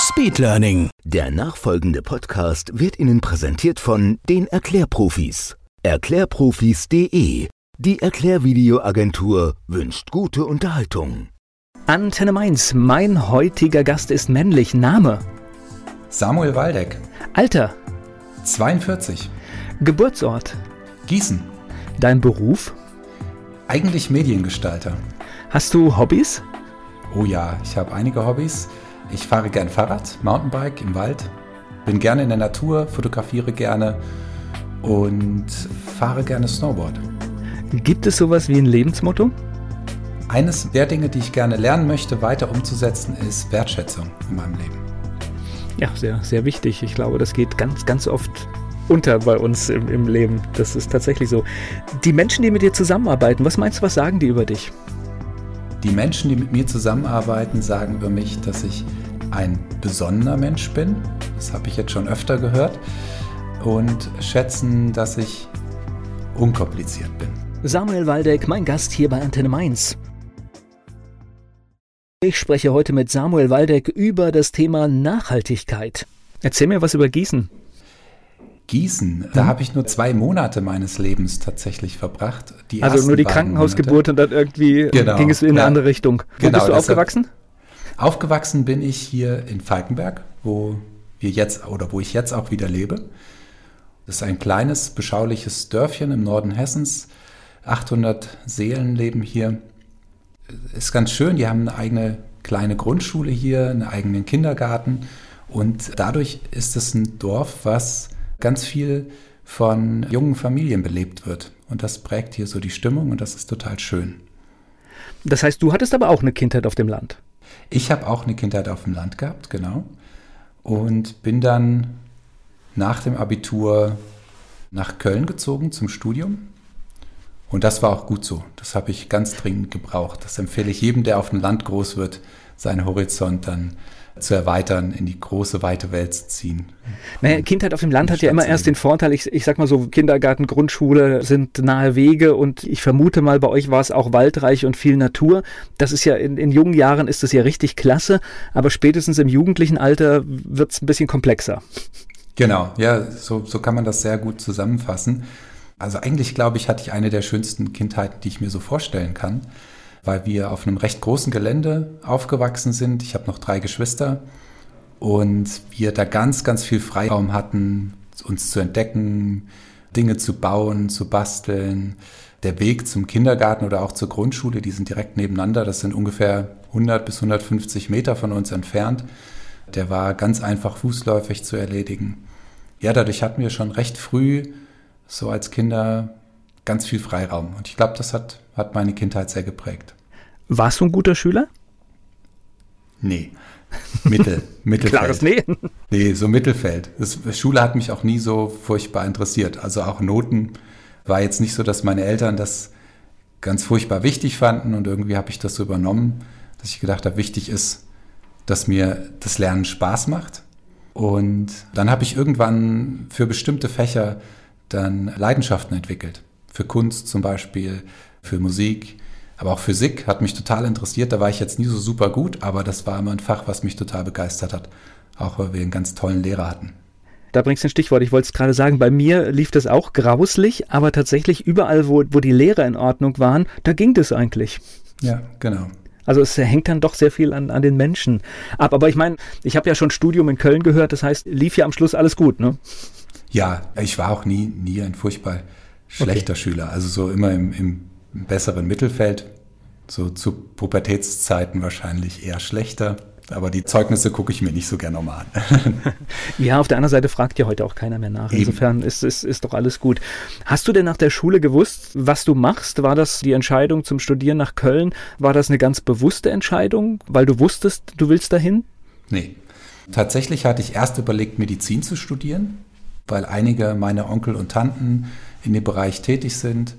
Speedlearning. Der nachfolgende Podcast wird Ihnen präsentiert von den Erklärprofis. Erklärprofis.de. Die Erklärvideoagentur wünscht gute Unterhaltung. Antenne Mainz, mein heutiger Gast ist männlich. Name, Samuel Waldeck, Alter, 42, Geburtsort, Gießen, dein Beruf. eigentlich Mediengestalter. Hast du Hobbys? Oh ja, ich habe einige Hobbys. Ich fahre gern Fahrrad, Mountainbike im Wald, bin gerne in der Natur, fotografiere gerne und fahre gerne Snowboard. Gibt es sowas wie ein Lebensmotto? Eines der Dinge, die ich gerne lernen möchte, weiter umzusetzen, ist Wertschätzung in meinem Leben. Ja, sehr, sehr wichtig. Ich glaube, das geht ganz, ganz oft unter bei uns im, im Leben. Das ist tatsächlich so. Die Menschen, die mit dir zusammenarbeiten, was meinst du, was sagen die über dich? Die Menschen, die mit mir zusammenarbeiten, sagen über mich, dass ich ein besonderer Mensch bin. Das habe ich jetzt schon öfter gehört. Und schätzen, dass ich unkompliziert bin. Samuel Waldeck, mein Gast hier bei Antenne Mainz. Ich spreche heute mit Samuel Waldeck über das Thema Nachhaltigkeit. Erzähl mir was über Gießen. Gießen, da habe ich nur zwei Monate meines Lebens tatsächlich verbracht. Die Also nur die Krankenhausgeburt und dann irgendwie Genau, ging es in eine ja. andere Richtung. Wo Genau, bist du deshalb- aufgewachsen? Aufgewachsen bin ich hier in Falkenberg, wo wir jetzt oder wo ich jetzt auch wieder lebe. Das ist ein kleines, beschauliches Dörfchen im Norden Hessens. 800 Seelen leben hier. Ist ganz schön, die haben eine eigene kleine Grundschule hier, einen eigenen Kindergarten und dadurch ist es ein Dorf, was ganz viel von jungen Familien belebt wird. Und das prägt hier so die Stimmung und das ist total schön. Das heißt, du hattest aber auch eine Kindheit auf dem Land. Ich habe auch eine Kindheit auf dem Land gehabt, genau. Und bin dann nach dem Abitur nach Köln gezogen zum Studium. Und das war auch gut so. Das habe ich ganz dringend gebraucht. Das empfehle ich jedem, der auf dem Land groß wird, seinen Horizont dann zu erweitern, in die große, weite Welt zu ziehen. Naja, Kindheit auf dem Land hat ja immer erst den Vorteil, ich, ich sag mal so, Kindergarten, Grundschule sind nahe Wege und ich vermute mal, bei euch war es auch waldreich und viel Natur. Das ist ja in, in jungen Jahren ist das ja richtig klasse, aber spätestens im jugendlichen Alter wird es ein bisschen komplexer. Genau, ja, so, so kann man das sehr gut zusammenfassen. Also eigentlich glaube ich, hatte ich eine der schönsten Kindheiten, die ich mir so vorstellen kann, weil wir auf einem recht großen Gelände aufgewachsen sind. Ich habe noch drei Geschwister und wir da ganz, ganz viel Freiraum hatten, uns zu entdecken, Dinge zu bauen, zu basteln. Der Weg zum Kindergarten oder auch zur Grundschule, die sind direkt nebeneinander. Das sind ungefähr 100 bis 150 Meter von uns entfernt. Der war ganz einfach fußläufig zu erledigen. Ja, dadurch hatten wir schon recht früh so als Kinder ganz viel Freiraum. Und ich glaube, das hat, hat meine Kindheit sehr geprägt. Warst du ein guter Schüler? Nee, Mittel, Mittelfeld. Klares Nee. Nee, so Mittelfeld. Das, Schule hat mich auch nie so furchtbar interessiert. Also auch Noten war jetzt nicht so, dass meine Eltern das ganz furchtbar wichtig fanden und irgendwie habe ich das so übernommen, dass ich gedacht habe, wichtig ist, dass mir das Lernen Spaß macht. Und dann habe ich irgendwann für bestimmte Fächer dann Leidenschaften entwickelt. Für Kunst zum Beispiel, für Musik, aber auch Physik hat mich total interessiert. Da war ich jetzt nie so super gut, aber das war immer ein Fach, was mich total begeistert hat. Auch weil wir einen ganz tollen Lehrer hatten. Da bringst du ein Stichwort. Ich wollte es gerade sagen, bei mir lief das auch grauslich, aber tatsächlich überall, wo, wo die Lehrer in Ordnung waren, da ging das eigentlich. Ja, genau. Also es hängt dann doch sehr viel an, an den Menschen ab. Aber ich meine, ich habe ja schon Studium in Köln gehört, das heißt, lief ja am Schluss alles gut, ne? Ja, ich war auch nie, nie ein furchtbar schlechter Schüler. Also so immer im, im besseren Mittelfeld. So zu Pubertätszeiten wahrscheinlich eher schlechter. Aber die Zeugnisse gucke ich mir nicht so gerne nochmal an. Ja, auf der anderen Seite fragt ja heute auch keiner mehr nach. Eben. Insofern ist, ist, ist doch alles gut. Hast du denn nach der Schule gewusst, was du machst? War das die Entscheidung zum Studieren nach Köln? War das eine ganz bewusste Entscheidung, weil du wusstest, du willst dahin? nee. Tatsächlich hatte ich erst überlegt, Medizin zu studieren, weil einige meiner Onkel und Tanten in dem Bereich tätig sind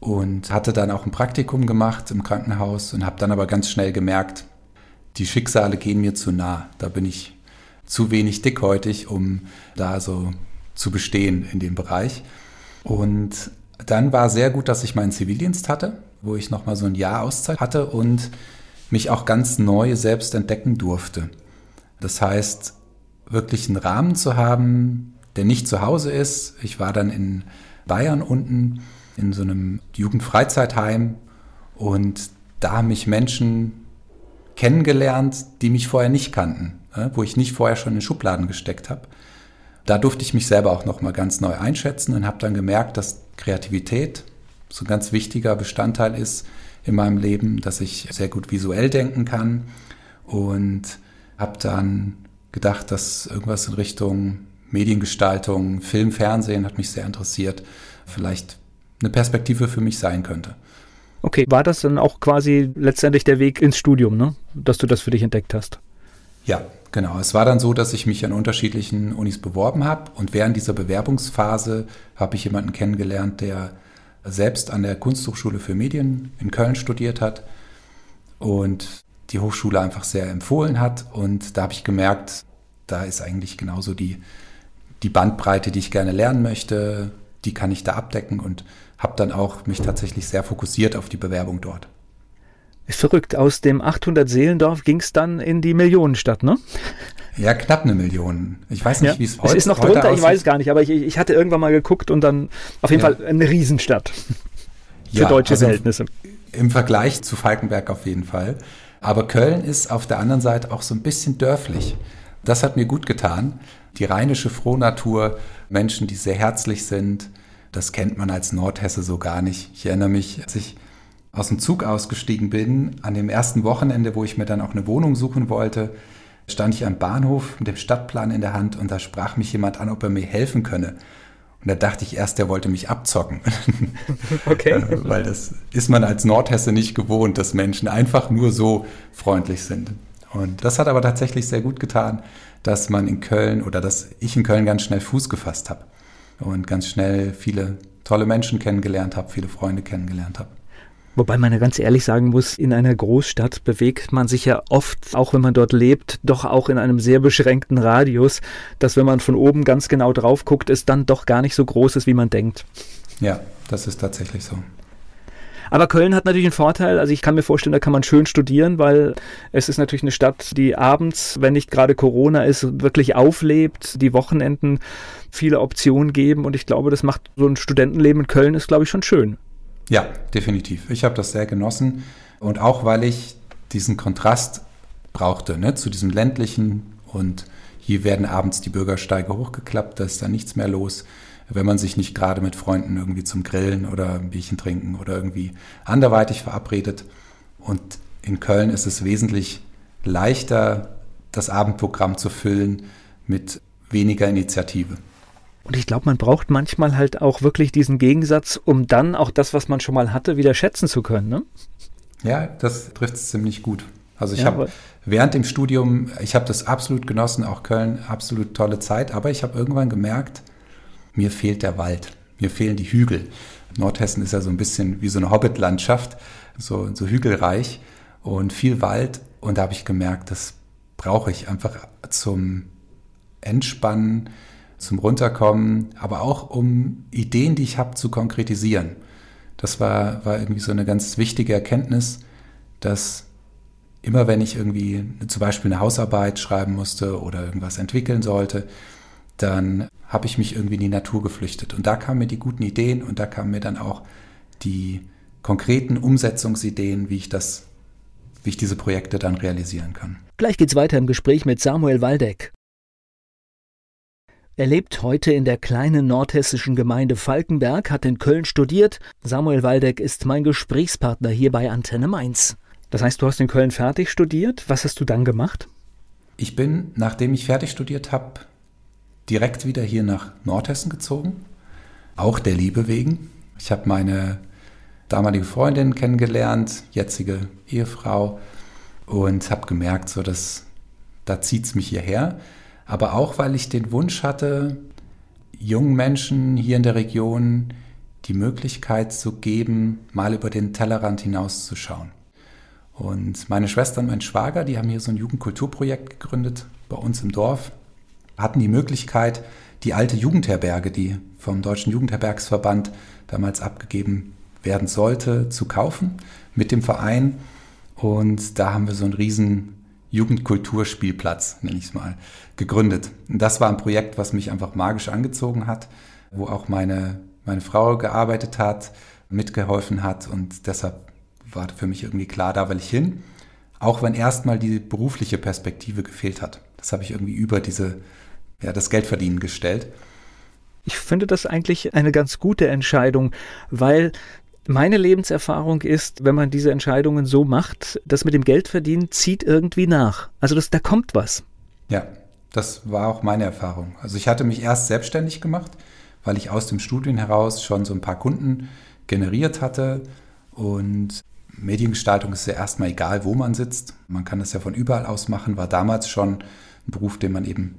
und hatte dann auch ein Praktikum gemacht im Krankenhaus und habe dann aber ganz schnell gemerkt, die Schicksale gehen mir zu nah. Da bin ich zu wenig dickhäutig, um da so zu bestehen in dem Bereich. Und dann war sehr gut, dass ich meinen Zivildienst hatte, wo ich nochmal so ein Jahr Auszeit hatte und mich auch ganz neu selbst entdecken durfte. Das heißt, wirklich einen Rahmen zu haben, der nicht zu Hause ist. Ich war dann in Bayern unten in so einem Jugendfreizeitheim und da haben mich Menschen kennengelernt, die mich vorher nicht kannten, wo ich nicht vorher schon in Schubladen gesteckt habe. Da durfte ich mich selber auch noch mal ganz neu einschätzen und habe dann gemerkt, dass Kreativität so ein ganz wichtiger Bestandteil ist in meinem Leben, dass ich sehr gut visuell denken kann und habe dann gedacht, dass irgendwas in Richtung Mediengestaltung, Film, Fernsehen hat mich sehr interessiert, vielleicht eine Perspektive für mich sein könnte. Okay, war das dann auch quasi letztendlich der Weg ins Studium, ne? dass du das für dich entdeckt hast? Ja, genau. Es war dann so, dass ich mich an unterschiedlichen Unis beworben habe und während dieser Bewerbungsphase habe ich jemanden kennengelernt, der selbst an der Kunsthochschule für Medien in Köln studiert hat und die Hochschule einfach sehr empfohlen hat. Und da habe ich gemerkt, da ist eigentlich genauso die, die Bandbreite, die ich gerne lernen möchte, die kann ich da abdecken und habe dann auch mich tatsächlich sehr fokussiert auf die Bewerbung dort. Ist verrückt. Aus dem 800 Seelendorf ging es dann in die Millionenstadt, ne? Ja, knapp eine Million. Ich weiß nicht, ja. wie es heute Es ist noch drunter, ich aussieht. weiß gar nicht, aber ich, ich hatte irgendwann mal geguckt und dann auf jeden Ja. Fall eine Riesenstadt. Für Ja, deutsche also Verhältnisse. Im Vergleich zu Falkenberg auf jeden Fall. Aber Köln ist auf der anderen Seite auch so ein bisschen dörflich. Das hat mir gut getan. Die rheinische Frohnatur, Menschen, die sehr herzlich sind, das kennt man als Nordhesse so gar nicht. Ich erinnere mich, als ich aus dem Zug ausgestiegen bin, an dem ersten Wochenende, wo ich mir dann auch eine Wohnung suchen wollte, stand ich am Bahnhof mit dem Stadtplan in der Hand und da sprach mich jemand an, ob er mir helfen könne. Und da dachte ich erst, der wollte mich abzocken. Okay. Weil das ist man als Nordhesse nicht gewohnt, dass Menschen einfach nur so freundlich sind. Und das hat aber tatsächlich sehr gut getan, dass man in Köln oder dass ich in Köln ganz schnell Fuß gefasst habe und ganz schnell viele tolle Menschen kennengelernt habe, viele Freunde kennengelernt habe. Wobei man ja ganz ehrlich sagen muss, in einer Großstadt bewegt man sich ja oft, auch wenn man dort lebt, doch auch in einem sehr beschränkten Radius, dass wenn man von oben ganz genau drauf guckt, es dann doch gar nicht so groß ist, wie man denkt. Ja, das ist tatsächlich so. Aber Köln hat natürlich einen Vorteil. Also ich kann mir vorstellen, da kann man schön studieren, weil es ist natürlich eine Stadt, die abends, wenn nicht gerade Corona ist, wirklich auflebt, die Wochenenden viele Optionen geben. Und ich glaube, das macht so ein Studentenleben in Köln ist, glaube ich, schon schön. Ja, definitiv. Ich habe das sehr genossen und auch weil ich diesen Kontrast brauchte ne, zu diesem ländlichen und hier werden abends die Bürgersteige hochgeklappt, da ist da nichts mehr los. Wenn man sich nicht gerade mit Freunden irgendwie zum Grillen oder ein Bierchen trinken oder irgendwie anderweitig verabredet. Und in Köln ist es wesentlich leichter, das Abendprogramm zu füllen mit weniger Initiative. Und ich glaube, man braucht manchmal halt auch wirklich diesen Gegensatz, um dann auch das, was man schon mal hatte, wieder schätzen zu können. Ne? Ja, das trifft es ziemlich gut. Also ich Ja, habe während dem Studium, ich habe das absolut genossen, auch Köln, absolut tolle Zeit, aber ich habe irgendwann gemerkt, mir fehlt der Wald, mir fehlen die Hügel. Nordhessen ist ja so ein bisschen wie so eine Hobbitlandschaft, so, so hügelreich und viel Wald und da habe ich gemerkt, das brauche ich einfach zum Entspannen, zum Runterkommen, aber auch um Ideen, die ich habe, zu konkretisieren. Das war, war irgendwie so eine ganz wichtige Erkenntnis, dass immer wenn ich irgendwie zum Beispiel eine Hausarbeit schreiben musste oder irgendwas entwickeln sollte, dann habe ich mich irgendwie in die Natur geflüchtet. Und da kamen mir die guten Ideen und da kamen mir dann auch die konkreten Umsetzungsideen, wie ich das, wie ich diese Projekte dann realisieren kann. Gleich geht's weiter im Gespräch mit Samuel Waldeck. Er lebt heute in der kleinen nordhessischen Gemeinde Falkenberg, hat in Köln studiert. Samuel Waldeck ist mein Gesprächspartner hier bei Antenne Mainz. Das heißt, du hast in Köln fertig studiert. Was hast du dann gemacht? Ich bin, nachdem ich fertig studiert habe, direkt wieder hier nach Nordhessen gezogen. Auch der Liebe wegen. Ich habe meine damalige Freundin kennengelernt, jetzige Ehefrau, und habe gemerkt, so dass da zieht es mich hierher. Aber auch, weil ich den Wunsch hatte, jungen Menschen hier in der Region die Möglichkeit zu geben, mal über den Tellerrand hinauszuschauen. Und meine Schwester und mein Schwager, die haben hier so ein Jugendkulturprojekt gegründet bei uns im Dorf, hatten die Möglichkeit, die alte Jugendherberge, die vom Deutschen Jugendherbergsverband damals abgegeben werden sollte, zu kaufen mit dem Verein. Und da haben wir so einen riesen Jugendkulturspielplatz, nenne ich es mal, gegründet. Und das war ein Projekt, was mich einfach magisch angezogen hat, wo auch meine, meine Frau gearbeitet hat, mitgeholfen hat und deshalb war für mich irgendwie klar, da will ich hin. Auch wenn erstmal die berufliche Perspektive gefehlt hat. Das habe ich irgendwie über diese, ja, das Geldverdienen gestellt. Ich finde das eigentlich eine ganz gute Entscheidung, weil meine Lebenserfahrung ist, wenn man diese Entscheidungen so macht, das mit dem Geldverdienen zieht irgendwie nach. Also das, da kommt was. Ja, das war auch meine Erfahrung. Also ich hatte mich erst selbstständig gemacht, weil ich aus dem Studium heraus schon so ein paar Kunden generiert hatte. Und Mediengestaltung ist ja erstmal egal, wo man sitzt. Man kann das ja von überall aus machen, war damals schon ein Beruf, den man eben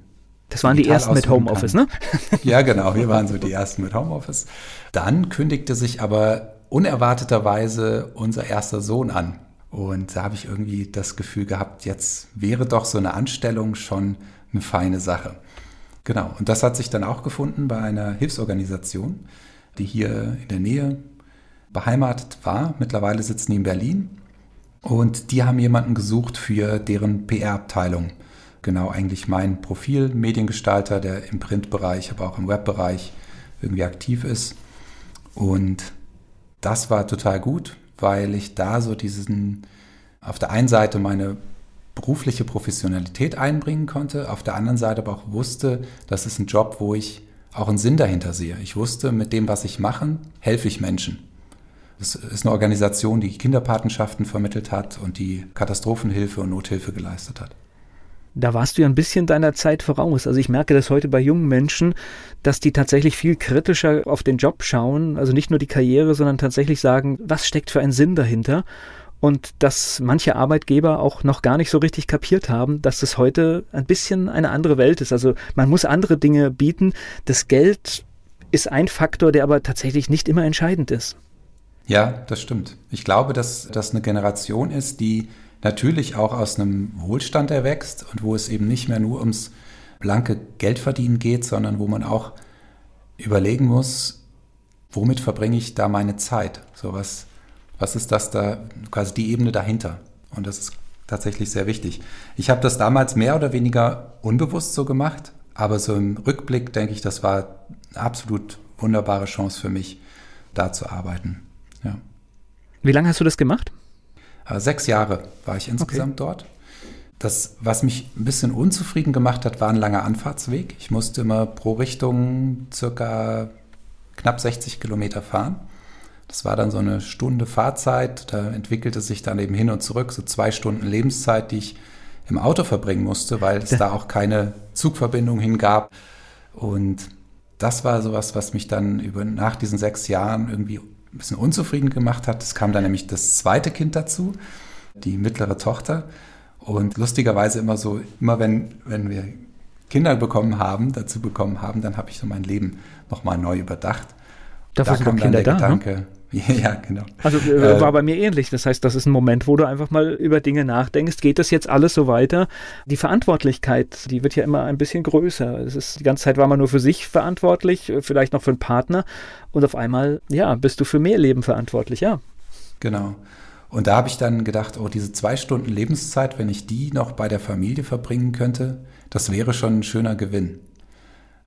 das waren die ersten mit Homeoffice, ne? Ja, genau. Wir waren so die ersten mit Homeoffice. Dann kündigte sich aber unerwarteterweise unser erster Sohn an. Und da habe ich irgendwie das Gefühl gehabt, jetzt wäre doch so eine Anstellung schon eine feine Sache. Genau. Und das hat sich dann auch gefunden bei einer Hilfsorganisation, die hier in der Nähe beheimatet war. Mittlerweile sitzen die in Berlin. Und die haben jemanden gesucht für deren PR-Abteilung genau eigentlich mein Profil, Mediengestalter, der im Printbereich, aber auch im Webbereich irgendwie aktiv ist. Und das war total gut, weil ich da so diesen, auf der einen Seite meine berufliche Professionalität einbringen konnte, auf der anderen Seite aber auch wusste, das ist ein Job, wo ich auch einen Sinn dahinter sehe. Ich wusste, mit dem, was ich mache, helfe ich Menschen. Es ist eine Organisation, die Kinderpatenschaften vermittelt hat und die Katastrophenhilfe und Nothilfe geleistet hat da warst du ja ein bisschen deiner Zeit voraus. Also ich merke das heute bei jungen Menschen, dass die tatsächlich viel kritischer auf den Job schauen, also nicht nur die Karriere, sondern tatsächlich sagen, was steckt für ein Sinn dahinter? Und dass manche Arbeitgeber auch noch gar nicht so richtig kapiert haben, dass es heute ein bisschen eine andere Welt ist. Also man muss andere Dinge bieten. Das Geld ist ein Faktor, der aber tatsächlich nicht immer entscheidend ist. Ja, das stimmt. Ich glaube, dass das eine Generation ist, die natürlich auch aus einem Wohlstand erwächst und wo es eben nicht mehr nur ums blanke Geldverdienen geht, sondern wo man auch überlegen muss, womit verbringe ich da meine Zeit? So was, was ist das da, quasi die Ebene dahinter? Und das ist tatsächlich sehr wichtig. Ich habe das damals mehr oder weniger unbewusst so gemacht, aber so im Rückblick denke ich, das war eine absolut wunderbare Chance für mich, da zu arbeiten. Ja. Wie lange hast du das gemacht? Äh, sechs Jahre war ich insgesamt okay. dort. Das, was mich ein bisschen unzufrieden gemacht hat, war ein langer Anfahrtsweg. Ich musste immer pro Richtung circa knapp 60 Kilometer fahren. Das war dann so eine Stunde Fahrzeit. Da entwickelte sich dann eben hin und zurück so zwei Stunden Lebenszeit, die ich im Auto verbringen musste, weil es da auch keine Zugverbindung hingab. Und das war sowas, was mich dann über, nach diesen sechs Jahren irgendwie ein bisschen unzufrieden gemacht hat. Es kam dann nämlich das zweite Kind dazu, die mittlere Tochter. Und lustigerweise immer so, immer wenn, wenn wir Kinder bekommen haben, dazu bekommen haben, dann habe ich so mein Leben nochmal neu überdacht. Dafür da kam dann der da, ne? Gedanke, ne? Ja, genau. Also äh, äh, war bei mir ähnlich. Das heißt, das ist ein Moment, wo du einfach mal über Dinge nachdenkst. Geht das jetzt alles so weiter? Die Verantwortlichkeit, die wird ja immer ein bisschen größer. Es ist, die ganze Zeit war man nur für sich verantwortlich, vielleicht noch für einen Partner. Und auf einmal, ja, bist du für mehr Leben verantwortlich, ja. Genau. Und da habe ich dann gedacht, oh, diese zwei Stunden Lebenszeit, wenn ich die noch bei der Familie verbringen könnte, das wäre schon ein schöner Gewinn.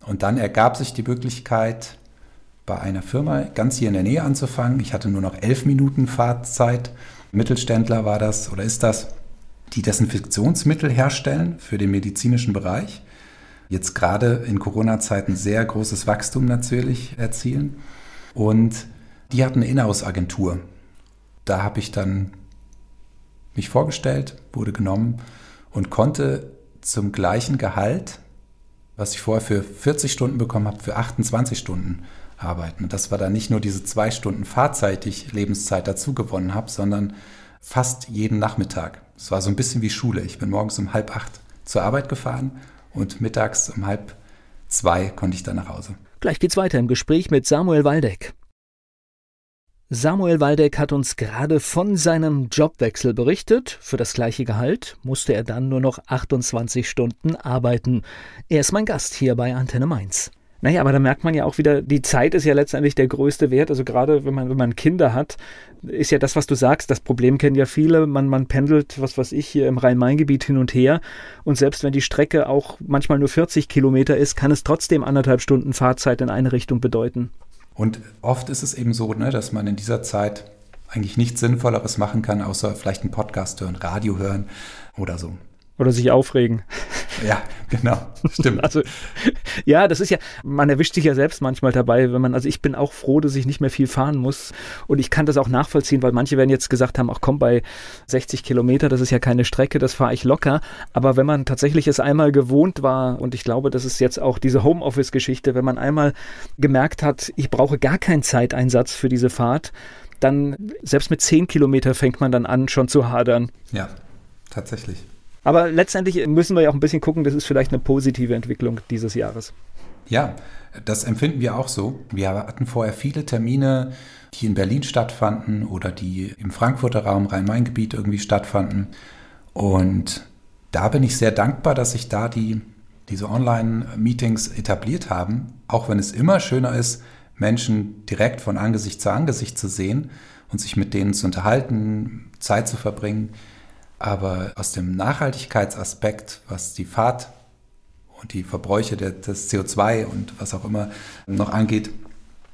Und dann ergab sich die Möglichkeit, bei einer Firma ganz hier in der Nähe anzufangen. Ich hatte nur noch elf Minuten Fahrzeit. Mittelständler war das oder ist das, die Desinfektionsmittel herstellen für den medizinischen Bereich. Jetzt gerade in Corona-Zeiten sehr großes Wachstum natürlich erzielen. Und die hatten eine Inhouse-Agentur. Da habe ich dann mich vorgestellt, wurde genommen und konnte zum gleichen Gehalt, was ich vorher für 40 Stunden bekommen habe, für 28 Stunden arbeiten. Das war dann nicht nur diese zwei Stunden Fahrzeit, die ich Lebenszeit dazu gewonnen habe, sondern fast jeden Nachmittag. Es war so ein bisschen wie Schule. Ich bin morgens um halb acht zur Arbeit gefahren und mittags um halb zwei konnte ich dann nach Hause. Gleich geht's weiter im Gespräch mit Samuel Waldeck. Samuel Waldeck hat uns gerade von seinem Jobwechsel berichtet. Für das gleiche Gehalt musste er dann nur noch 28 Stunden arbeiten. Er ist mein Gast hier bei Antenne Mainz. Naja, aber da merkt man ja auch wieder, die Zeit ist ja letztendlich der größte Wert. Also gerade wenn man, wenn man Kinder hat, ist ja das, was du sagst, das Problem kennen ja viele. Man, man pendelt, was weiß ich, hier im Rhein-Main-Gebiet hin und her. Und selbst wenn die Strecke auch manchmal nur 40 Kilometer ist, kann es trotzdem anderthalb Stunden Fahrzeit in eine Richtung bedeuten. Und oft ist es eben so, ne, dass man in dieser Zeit eigentlich nichts Sinnvolleres machen kann, außer vielleicht einen Podcast hören, Radio hören oder so. Oder sich aufregen. Ja, genau. Stimmt. Also, ja, das ist ja, man erwischt sich ja selbst manchmal dabei, wenn man, also ich bin auch froh, dass ich nicht mehr viel fahren muss. Und ich kann das auch nachvollziehen, weil manche werden jetzt gesagt haben, ach komm, bei 60 Kilometer, das ist ja keine Strecke, das fahre ich locker. Aber wenn man tatsächlich es einmal gewohnt war, und ich glaube, das ist jetzt auch diese Homeoffice-Geschichte, wenn man einmal gemerkt hat, ich brauche gar keinen Zeiteinsatz für diese Fahrt, dann selbst mit 10 Kilometer fängt man dann an, schon zu hadern. Ja, tatsächlich. Aber letztendlich müssen wir ja auch ein bisschen gucken, das ist vielleicht eine positive Entwicklung dieses Jahres. Ja, das empfinden wir auch so. Wir hatten vorher viele Termine, die in Berlin stattfanden oder die im Frankfurter Raum Rhein-Main-Gebiet irgendwie stattfanden. Und da bin ich sehr dankbar, dass sich da die, diese Online-Meetings etabliert haben, auch wenn es immer schöner ist, Menschen direkt von Angesicht zu Angesicht zu sehen und sich mit denen zu unterhalten, Zeit zu verbringen. Aber aus dem Nachhaltigkeitsaspekt, was die Fahrt und die Verbräuche des CO2 und was auch immer noch angeht,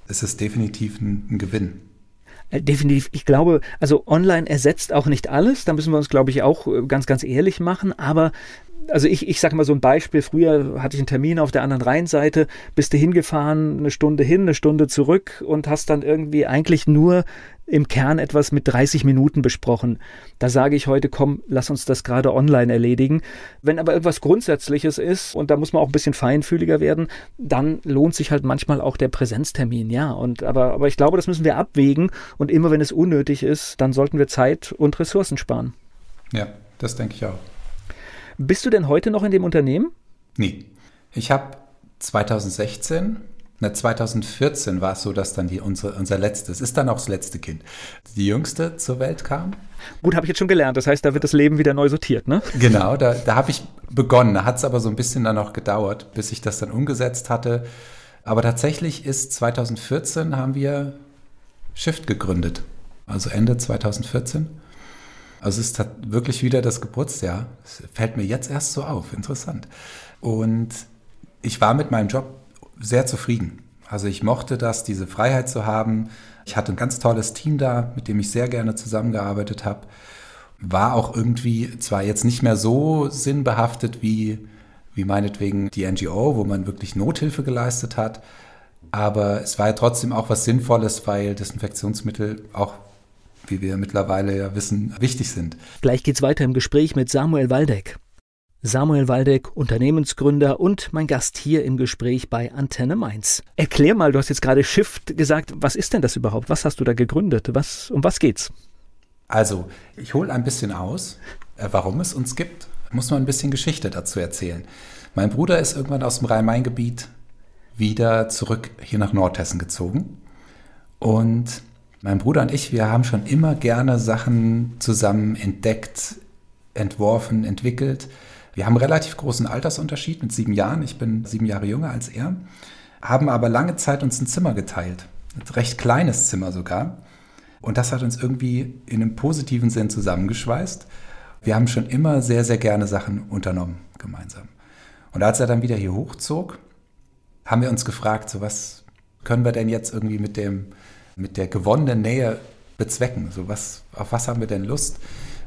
ist es definitiv ein, ein Gewinn. Äh, definitiv. Ich glaube, also online ersetzt auch nicht alles. Da müssen wir uns, glaube ich, auch äh, ganz, ganz ehrlich machen. Aber also ich, ich sage mal so ein Beispiel, früher hatte ich einen Termin auf der anderen Rheinseite, bist du hingefahren, eine Stunde hin, eine Stunde zurück und hast dann irgendwie eigentlich nur im Kern etwas mit 30 Minuten besprochen. Da sage ich heute, komm, lass uns das gerade online erledigen. Wenn aber irgendwas Grundsätzliches ist und da muss man auch ein bisschen feinfühliger werden, dann lohnt sich halt manchmal auch der Präsenztermin, ja. Und aber, aber ich glaube, das müssen wir abwägen und immer wenn es unnötig ist, dann sollten wir Zeit und Ressourcen sparen. Ja, das denke ich auch. Bist du denn heute noch in dem Unternehmen? Nee. Ich habe 2016 na, 2014 war es so, dass dann die, unsere, unser letztes, ist dann auch das letzte Kind, die jüngste zur Welt kam. Gut, habe ich jetzt schon gelernt. Das heißt, da wird das Leben wieder neu sortiert, ne? Genau, da, da habe ich begonnen. Da hat es aber so ein bisschen dann noch gedauert, bis ich das dann umgesetzt hatte. Aber tatsächlich ist 2014 haben wir Shift gegründet. Also Ende 2014. Also es ist wirklich wieder das Geburtsjahr. Das fällt mir jetzt erst so auf. Interessant. Und ich war mit meinem Job sehr zufrieden. Also ich mochte das, diese Freiheit zu haben. Ich hatte ein ganz tolles Team da, mit dem ich sehr gerne zusammengearbeitet habe. War auch irgendwie zwar jetzt nicht mehr so sinnbehaftet wie, wie meinetwegen die NGO, wo man wirklich Nothilfe geleistet hat. Aber es war ja trotzdem auch was Sinnvolles, weil Desinfektionsmittel auch, wie wir mittlerweile ja wissen, wichtig sind. Gleich geht's weiter im Gespräch mit Samuel Waldeck. Samuel Waldeck, Unternehmensgründer und mein Gast hier im Gespräch bei Antenne Mainz. Erklär mal, du hast jetzt gerade Shift gesagt. Was ist denn das überhaupt? Was hast du da gegründet? Was, um was geht's? Also, ich hole ein bisschen aus, äh, warum es uns gibt. Muss man ein bisschen Geschichte dazu erzählen. Mein Bruder ist irgendwann aus dem Rhein-Main-Gebiet wieder zurück hier nach Nordhessen gezogen. Und mein Bruder und ich, wir haben schon immer gerne Sachen zusammen entdeckt, entworfen, entwickelt wir haben einen relativ großen Altersunterschied mit sieben Jahren. Ich bin sieben Jahre jünger als er, haben aber lange Zeit uns ein Zimmer geteilt. Ein recht kleines Zimmer sogar. Und das hat uns irgendwie in einem positiven Sinn zusammengeschweißt. Wir haben schon immer sehr, sehr gerne Sachen unternommen gemeinsam. Und als er dann wieder hier hochzog, haben wir uns gefragt, so was können wir denn jetzt irgendwie mit dem, mit der gewonnenen Nähe bezwecken? So was, auf was haben wir denn Lust?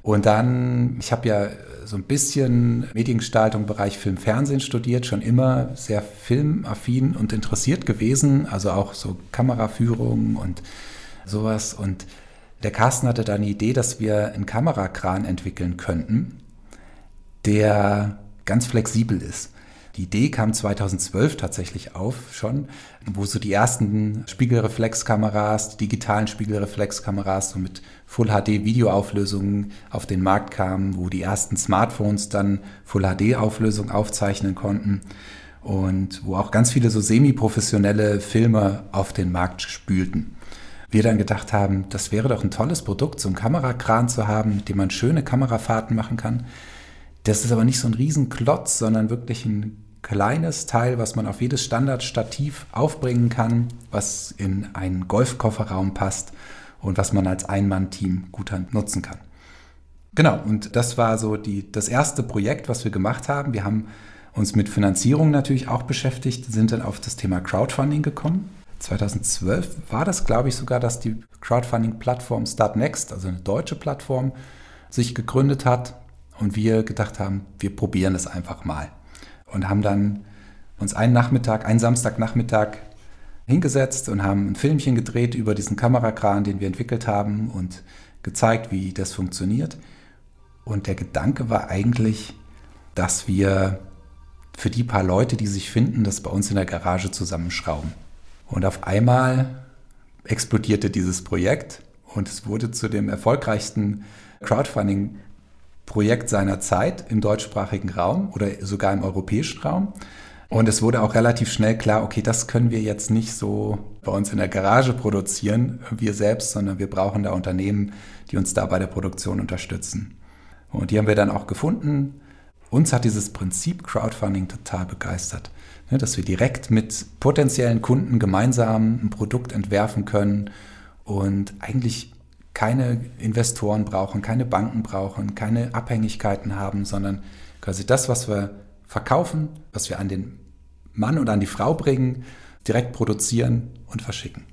Und dann, ich habe ja so ein bisschen Mediengestaltung Bereich Film, Fernsehen studiert, schon immer sehr filmaffin und interessiert gewesen, also auch so Kameraführung und sowas. Und der Carsten hatte dann die Idee, dass wir einen Kamerakran entwickeln könnten, der ganz flexibel ist. Die Idee kam 2012 tatsächlich auf schon, wo so die ersten Spiegelreflexkameras, die digitalen Spiegelreflexkameras so mit Full HD Videoauflösungen auf den Markt kamen, wo die ersten Smartphones dann Full HD Auflösung aufzeichnen konnten und wo auch ganz viele so semi-professionelle Filme auf den Markt spülten. Wir dann gedacht haben, das wäre doch ein tolles Produkt, so einen Kamerakran zu haben, mit dem man schöne Kamerafahrten machen kann. Das ist aber nicht so ein Riesenklotz, sondern wirklich ein kleines Teil, was man auf jedes Standardstativ aufbringen kann, was in einen Golfkofferraum passt und was man als Ein-Mann-Team gut nutzen kann. Genau, und das war so die, das erste Projekt, was wir gemacht haben. Wir haben uns mit Finanzierung natürlich auch beschäftigt, sind dann auf das Thema Crowdfunding gekommen. 2012 war das, glaube ich, sogar, dass die Crowdfunding-Plattform Startnext, also eine deutsche Plattform, sich gegründet hat und wir gedacht haben, wir probieren es einfach mal und haben dann uns einen Nachmittag, einen Samstagnachmittag hingesetzt und haben ein Filmchen gedreht über diesen Kamerakran, den wir entwickelt haben und gezeigt, wie das funktioniert. Und der Gedanke war eigentlich, dass wir für die paar Leute, die sich finden, das bei uns in der Garage zusammenschrauben. Und auf einmal explodierte dieses Projekt und es wurde zu dem erfolgreichsten Crowdfunding Projekt seiner Zeit im deutschsprachigen Raum oder sogar im europäischen Raum. Und es wurde auch relativ schnell klar, okay, das können wir jetzt nicht so bei uns in der Garage produzieren, wir selbst, sondern wir brauchen da Unternehmen, die uns da bei der Produktion unterstützen. Und die haben wir dann auch gefunden. Uns hat dieses Prinzip Crowdfunding total begeistert, ne, dass wir direkt mit potenziellen Kunden gemeinsam ein Produkt entwerfen können und eigentlich keine Investoren brauchen, keine Banken brauchen, keine Abhängigkeiten haben, sondern quasi das, was wir verkaufen, was wir an den Mann und an die Frau bringen, direkt produzieren und verschicken.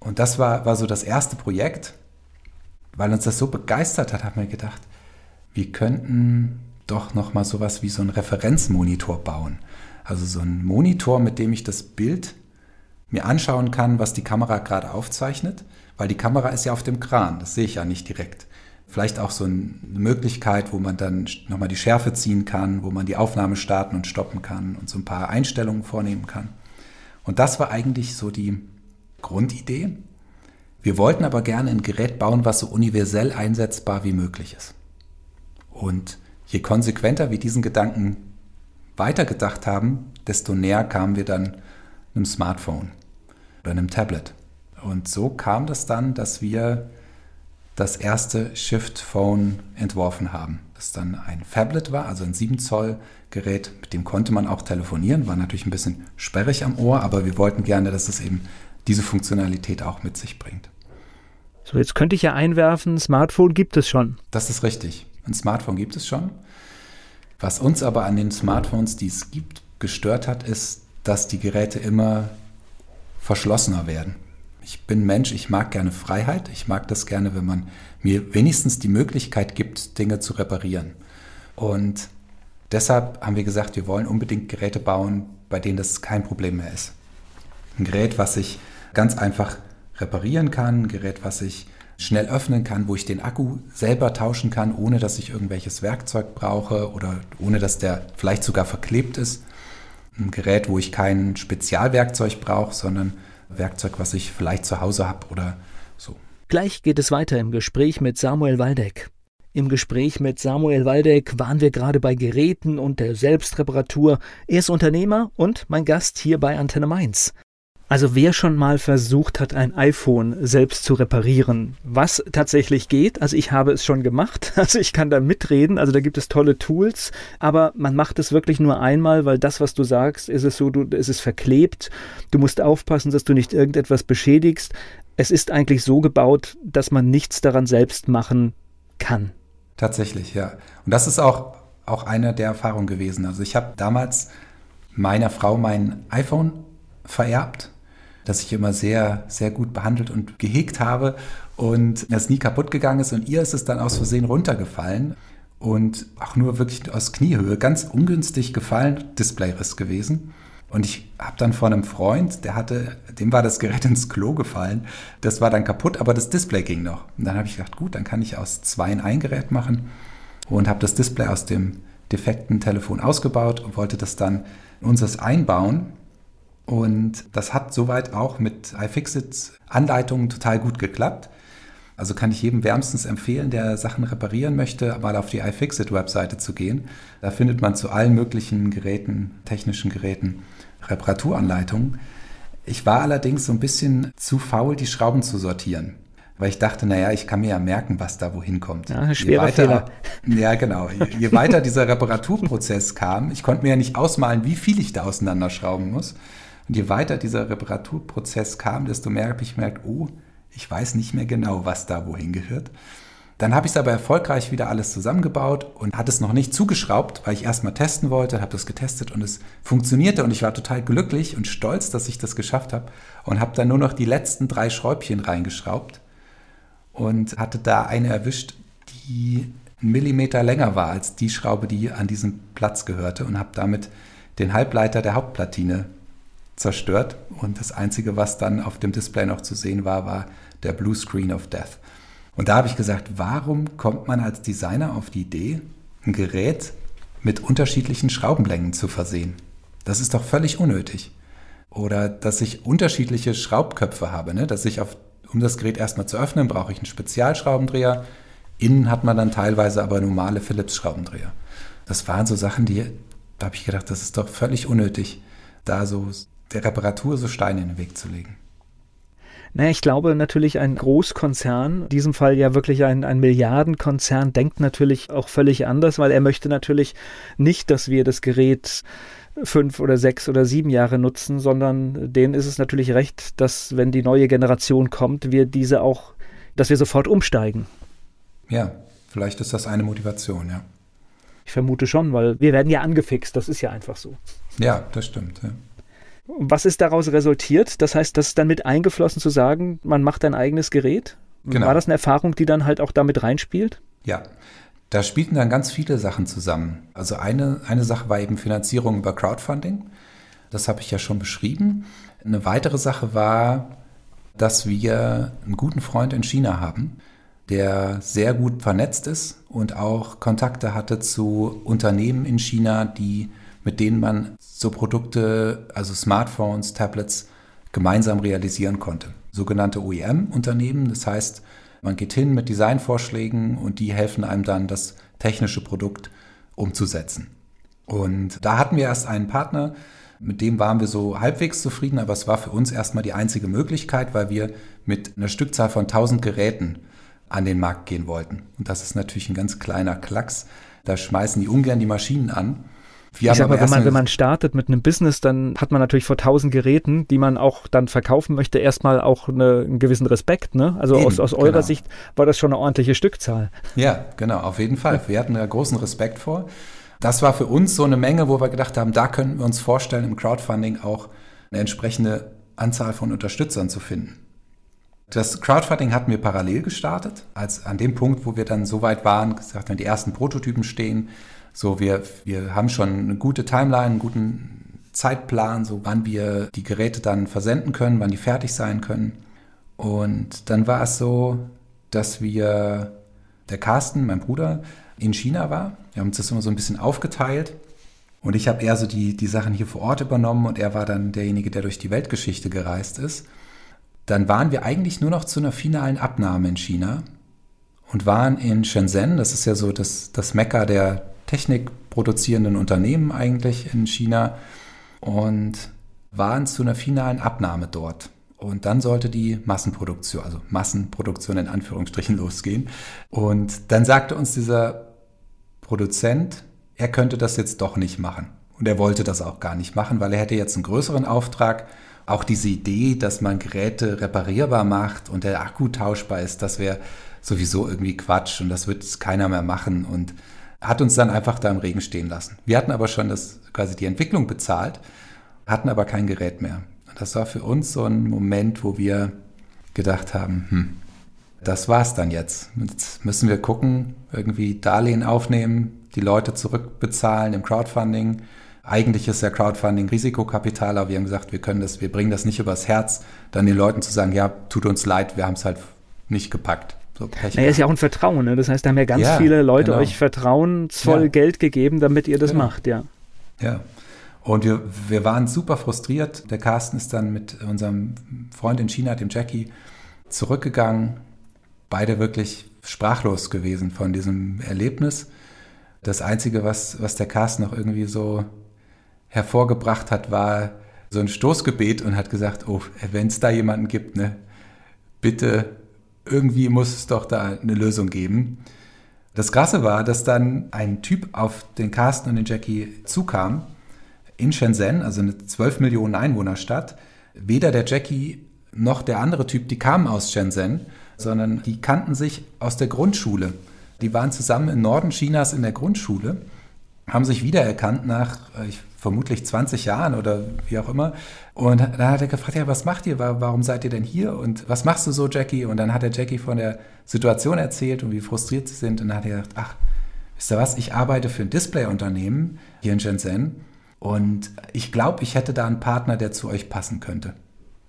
Und das war, war so das erste Projekt. Weil uns das so begeistert hat, haben wir gedacht, wir könnten doch nochmal sowas wie so einen Referenzmonitor bauen. Also so ein Monitor, mit dem ich das Bild mir anschauen kann, was die Kamera gerade aufzeichnet weil die Kamera ist ja auf dem Kran, das sehe ich ja nicht direkt. Vielleicht auch so eine Möglichkeit, wo man dann nochmal die Schärfe ziehen kann, wo man die Aufnahme starten und stoppen kann und so ein paar Einstellungen vornehmen kann. Und das war eigentlich so die Grundidee. Wir wollten aber gerne ein Gerät bauen, was so universell einsetzbar wie möglich ist. Und je konsequenter wir diesen Gedanken weitergedacht haben, desto näher kamen wir dann einem Smartphone oder einem Tablet. Und so kam das dann, dass wir das erste Shift Phone entworfen haben. Das dann ein Phablet war, also ein 7 Zoll Gerät, mit dem konnte man auch telefonieren, war natürlich ein bisschen sperrig am Ohr, aber wir wollten gerne, dass es eben diese Funktionalität auch mit sich bringt. So, jetzt könnte ich ja einwerfen, ein Smartphone gibt es schon. Das ist richtig. Ein Smartphone gibt es schon. Was uns aber an den Smartphones, die es gibt, gestört hat, ist, dass die Geräte immer verschlossener werden ich bin Mensch, ich mag gerne Freiheit. Ich mag das gerne, wenn man mir wenigstens die Möglichkeit gibt, Dinge zu reparieren. Und deshalb haben wir gesagt, wir wollen unbedingt Geräte bauen, bei denen das kein Problem mehr ist. Ein Gerät, was ich ganz einfach reparieren kann, ein Gerät, was ich schnell öffnen kann, wo ich den Akku selber tauschen kann, ohne dass ich irgendwelches Werkzeug brauche oder ohne dass der vielleicht sogar verklebt ist. Ein Gerät, wo ich kein Spezialwerkzeug brauche, sondern Werkzeug, was ich vielleicht zu Hause habe oder so. Gleich geht es weiter im Gespräch mit Samuel Waldeck. Im Gespräch mit Samuel Waldeck waren wir gerade bei Geräten und der Selbstreparatur. Er ist Unternehmer und mein Gast hier bei Antenne Mainz. Also wer schon mal versucht hat, ein iPhone selbst zu reparieren, was tatsächlich geht, also ich habe es schon gemacht, also ich kann da mitreden, also da gibt es tolle Tools, aber man macht es wirklich nur einmal, weil das, was du sagst, ist es so, du, es ist verklebt, du musst aufpassen, dass du nicht irgendetwas beschädigst. Es ist eigentlich so gebaut, dass man nichts daran selbst machen kann. Tatsächlich, ja. Und das ist auch, auch eine der Erfahrungen gewesen. Also ich habe damals meiner Frau mein iPhone vererbt das ich immer sehr, sehr gut behandelt und gehegt habe und das nie kaputt gegangen ist und ihr ist es dann aus Versehen runtergefallen und auch nur wirklich aus Kniehöhe, ganz ungünstig gefallen, Displayriss gewesen. Und ich habe dann von einem Freund, der hatte, dem war das Gerät ins Klo gefallen. Das war dann kaputt, aber das Display ging noch. Und dann habe ich gedacht, gut, dann kann ich aus zwei ein Gerät machen und habe das Display aus dem defekten Telefon ausgebaut und wollte das dann in unseres einbauen. Und das hat soweit auch mit iFixit Anleitungen total gut geklappt. Also kann ich jedem wärmstens empfehlen, der Sachen reparieren möchte, mal auf die iFixit-Webseite zu gehen. Da findet man zu allen möglichen Geräten, technischen Geräten, Reparaturanleitungen. Ich war allerdings so ein bisschen zu faul, die Schrauben zu sortieren. Weil ich dachte, naja, ich kann mir ja merken, was da wohin kommt. Ja, schwerer weiter, Fehler. Ja, genau. Je, je weiter dieser Reparaturprozess kam, ich konnte mir ja nicht ausmalen, wie viel ich da auseinanderschrauben muss. Und je weiter dieser Reparaturprozess kam, desto mehr habe ich gemerkt, oh, ich weiß nicht mehr genau, was da wohin gehört. Dann habe ich es aber erfolgreich wieder alles zusammengebaut und hatte es noch nicht zugeschraubt, weil ich erstmal testen wollte, habe das getestet und es funktionierte und ich war total glücklich und stolz, dass ich das geschafft habe und habe dann nur noch die letzten drei Schräubchen reingeschraubt und hatte da eine erwischt, die einen Millimeter länger war als die Schraube, die an diesen Platz gehörte und habe damit den Halbleiter der Hauptplatine zerstört und das Einzige, was dann auf dem Display noch zu sehen war, war der Blue Screen of Death. Und da habe ich gesagt, warum kommt man als Designer auf die Idee, ein Gerät mit unterschiedlichen Schraubenlängen zu versehen? Das ist doch völlig unnötig. Oder dass ich unterschiedliche Schraubköpfe habe, ne? dass ich auf, um das Gerät erstmal zu öffnen, brauche ich einen Spezialschraubendreher. Innen hat man dann teilweise aber normale Philips-Schraubendreher. Das waren so Sachen, die, da habe ich gedacht, das ist doch völlig unnötig, da so der Reparatur so Steine in den Weg zu legen. Naja, ich glaube natürlich ein Großkonzern, in diesem Fall ja wirklich ein, ein Milliardenkonzern, denkt natürlich auch völlig anders, weil er möchte natürlich nicht, dass wir das Gerät fünf oder sechs oder sieben Jahre nutzen, sondern denen ist es natürlich recht, dass wenn die neue Generation kommt, wir diese auch, dass wir sofort umsteigen. Ja, vielleicht ist das eine Motivation, ja. Ich vermute schon, weil wir werden ja angefixt, das ist ja einfach so. Ja, das stimmt. Ja. Was ist daraus resultiert? Das heißt, das ist dann mit eingeflossen zu sagen, man macht ein eigenes Gerät? Genau. War das eine Erfahrung, die dann halt auch damit reinspielt? Ja, da spielten dann ganz viele Sachen zusammen. Also eine, eine Sache war eben Finanzierung über Crowdfunding. Das habe ich ja schon beschrieben. Eine weitere Sache war, dass wir einen guten Freund in China haben, der sehr gut vernetzt ist und auch Kontakte hatte zu Unternehmen in China, die mit denen man so Produkte, also Smartphones, Tablets, gemeinsam realisieren konnte. Sogenannte OEM-Unternehmen, das heißt, man geht hin mit Designvorschlägen und die helfen einem dann, das technische Produkt umzusetzen. Und da hatten wir erst einen Partner, mit dem waren wir so halbwegs zufrieden, aber es war für uns erstmal die einzige Möglichkeit, weil wir mit einer Stückzahl von 1000 Geräten an den Markt gehen wollten. Und das ist natürlich ein ganz kleiner Klacks. Da schmeißen die ungern die Maschinen an. Wir ich sag mal, wenn man, wenn man startet mit einem Business, dann hat man natürlich vor tausend Geräten, die man auch dann verkaufen möchte, erstmal auch eine, einen gewissen Respekt. Ne? Also Eben, aus, aus eurer genau. Sicht war das schon eine ordentliche Stückzahl. Ja, genau, auf jeden Fall. Wir hatten da großen Respekt vor. Das war für uns so eine Menge, wo wir gedacht haben, da könnten wir uns vorstellen, im Crowdfunding auch eine entsprechende Anzahl von Unterstützern zu finden. Das Crowdfunding hatten wir parallel gestartet, als an dem Punkt, wo wir dann so weit waren, gesagt haben, die ersten Prototypen stehen, so, wir, wir haben schon eine gute Timeline, einen guten Zeitplan, so wann wir die Geräte dann versenden können, wann die fertig sein können. Und dann war es so, dass wir, der Carsten, mein Bruder, in China war. Wir haben uns das immer so ein bisschen aufgeteilt. Und ich habe eher so die, die Sachen hier vor Ort übernommen und er war dann derjenige, der durch die Weltgeschichte gereist ist. Dann waren wir eigentlich nur noch zu einer finalen Abnahme in China und waren in Shenzhen, das ist ja so das, das Mekka der, technikproduzierenden Unternehmen eigentlich in China und waren zu einer finalen Abnahme dort. Und dann sollte die Massenproduktion, also Massenproduktion in Anführungsstrichen losgehen. Und dann sagte uns dieser Produzent, er könnte das jetzt doch nicht machen. Und er wollte das auch gar nicht machen, weil er hätte jetzt einen größeren Auftrag. Auch diese Idee, dass man Geräte reparierbar macht und der Akku tauschbar ist, das wäre sowieso irgendwie Quatsch und das wird keiner mehr machen. Und hat uns dann einfach da im Regen stehen lassen. Wir hatten aber schon das, quasi die Entwicklung bezahlt, hatten aber kein Gerät mehr. Und das war für uns so ein Moment, wo wir gedacht haben, hm, das war's dann jetzt. Jetzt müssen wir gucken, irgendwie Darlehen aufnehmen, die Leute zurückbezahlen im Crowdfunding. Eigentlich ist ja Crowdfunding Risikokapital, aber wir haben gesagt, wir können das, wir bringen das nicht übers Herz, dann den Leuten zu sagen, ja, tut uns leid, wir haben es halt nicht gepackt. So naja, ist ja auch ein Vertrauen. Ne? Das heißt, da haben ja ganz ja, viele Leute genau. euch vertrauensvoll ja. Geld gegeben, damit ihr das genau. macht, ja. Ja. Und wir, wir waren super frustriert. Der Carsten ist dann mit unserem Freund in China, dem Jackie, zurückgegangen. Beide wirklich sprachlos gewesen von diesem Erlebnis. Das Einzige, was, was der Carsten noch irgendwie so hervorgebracht hat, war so ein Stoßgebet und hat gesagt, oh, wenn es da jemanden gibt, ne, bitte irgendwie muss es doch da eine Lösung geben. Das Krasse war, dass dann ein Typ auf den Carsten und den Jackie zukam in Shenzhen, also eine 12 Millionen Einwohnerstadt. Weder der Jackie noch der andere Typ, die kamen aus Shenzhen, sondern die kannten sich aus der Grundschule. Die waren zusammen im Norden Chinas in der Grundschule, haben sich wiedererkannt nach, äh, ich vermutlich 20 Jahren oder wie auch immer. Und dann hat er gefragt, ja, was macht ihr? Warum seid ihr denn hier? Und was machst du so, Jackie? Und dann hat der Jackie von der Situation erzählt und wie frustriert sie sind. Und dann hat er gesagt, ach, wisst ihr was? Ich arbeite für ein Displayunternehmen hier in Shenzhen. Und ich glaube, ich hätte da einen Partner, der zu euch passen könnte.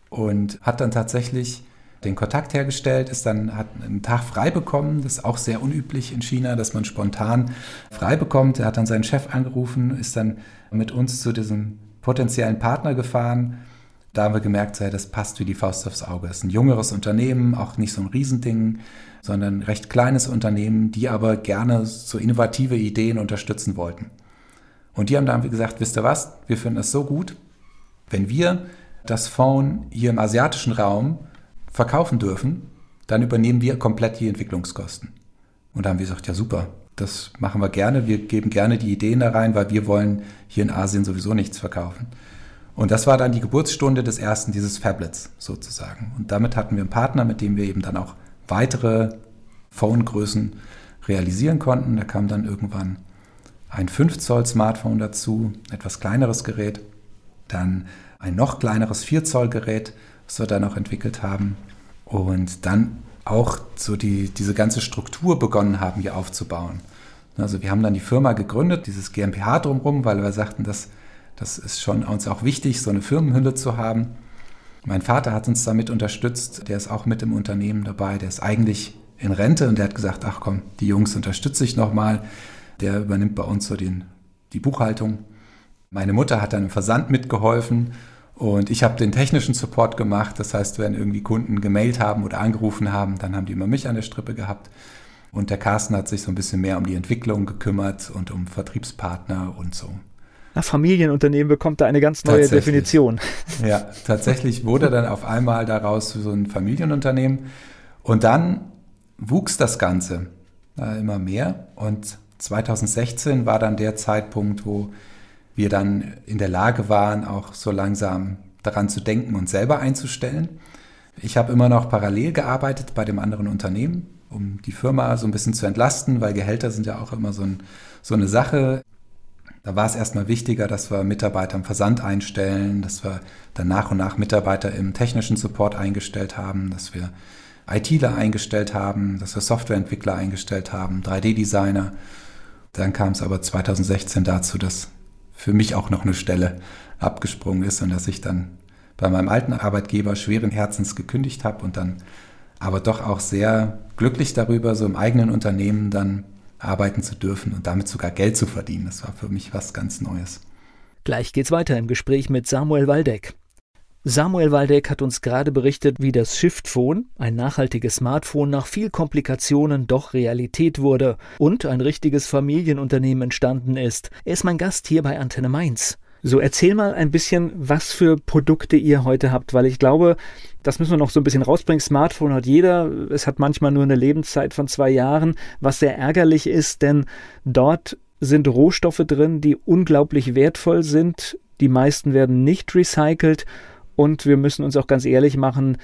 Und hat dann tatsächlich den Kontakt hergestellt, ist dann, hat einen Tag frei bekommen. Das ist auch sehr unüblich in China, dass man spontan frei bekommt. Er hat dann seinen Chef angerufen, ist dann mit uns zu diesem potenziellen Partner gefahren. Da haben wir gemerkt, das passt wie die Faust aufs Auge. Es ist ein jüngeres Unternehmen, auch nicht so ein Riesending, sondern ein recht kleines Unternehmen, die aber gerne so innovative Ideen unterstützen wollten. Und die haben dann gesagt, wisst ihr was, wir finden es so gut, wenn wir das Phone hier im asiatischen Raum verkaufen dürfen, dann übernehmen wir komplett die Entwicklungskosten. Und da haben wir gesagt, ja super, das machen wir gerne. Wir geben gerne die Ideen da rein, weil wir wollen hier in Asien sowieso nichts verkaufen. Und das war dann die Geburtsstunde des ersten dieses Fablets sozusagen. Und damit hatten wir einen Partner, mit dem wir eben dann auch weitere Phone-Größen realisieren konnten. Da kam dann irgendwann ein 5 Zoll Smartphone dazu, etwas kleineres Gerät, dann ein noch kleineres 4 Zoll Gerät, was wir dann auch entwickelt haben. Und dann auch so die, diese ganze Struktur begonnen haben, hier aufzubauen. Also wir haben dann die Firma gegründet, dieses GmbH drumherum, weil wir sagten, dass das ist schon uns auch wichtig, so eine Firmenhülle zu haben. Mein Vater hat uns damit unterstützt, der ist auch mit im Unternehmen dabei, der ist eigentlich in Rente und der hat gesagt, ach komm, die Jungs unterstütze ich nochmal. Der übernimmt bei uns so den, die Buchhaltung. Meine Mutter hat dann im Versand mitgeholfen und ich habe den technischen Support gemacht. Das heißt, wenn irgendwie Kunden gemailt haben oder angerufen haben, dann haben die immer mich an der Strippe gehabt. Und der Carsten hat sich so ein bisschen mehr um die Entwicklung gekümmert und um Vertriebspartner und so. Na, Familienunternehmen bekommt da eine ganz neue Definition. Ja, tatsächlich wurde dann auf einmal daraus so ein Familienunternehmen. Und dann wuchs das Ganze äh, immer mehr. Und 2016 war dann der Zeitpunkt, wo wir dann in der Lage waren, auch so langsam daran zu denken und selber einzustellen. Ich habe immer noch parallel gearbeitet bei dem anderen Unternehmen, um die Firma so ein bisschen zu entlasten, weil Gehälter sind ja auch immer so, ein, so eine Sache. Da war es erstmal wichtiger, dass wir Mitarbeiter im Versand einstellen, dass wir dann nach und nach Mitarbeiter im technischen Support eingestellt haben, dass wir ITler eingestellt haben, dass wir Softwareentwickler eingestellt haben, 3D-Designer. Dann kam es aber 2016 dazu, dass für mich auch noch eine Stelle abgesprungen ist und dass ich dann bei meinem alten Arbeitgeber schweren Herzens gekündigt habe und dann aber doch auch sehr glücklich darüber, so im eigenen Unternehmen dann arbeiten zu dürfen und damit sogar Geld zu verdienen. Das war für mich was ganz Neues. Gleich geht's weiter im Gespräch mit Samuel Waldeck. Samuel Waldeck hat uns gerade berichtet, wie das Shift-Phone, ein nachhaltiges Smartphone, nach viel Komplikationen doch Realität wurde und ein richtiges Familienunternehmen entstanden ist. Er ist mein Gast hier bei Antenne Mainz. So, erzähl mal ein bisschen, was für Produkte ihr heute habt, weil ich glaube, das müssen wir noch so ein bisschen rausbringen. Smartphone hat jeder. Es hat manchmal nur eine Lebenszeit von zwei Jahren, was sehr ärgerlich ist, denn dort sind Rohstoffe drin, die unglaublich wertvoll sind. Die meisten werden nicht recycelt und wir müssen uns auch ganz ehrlich machen,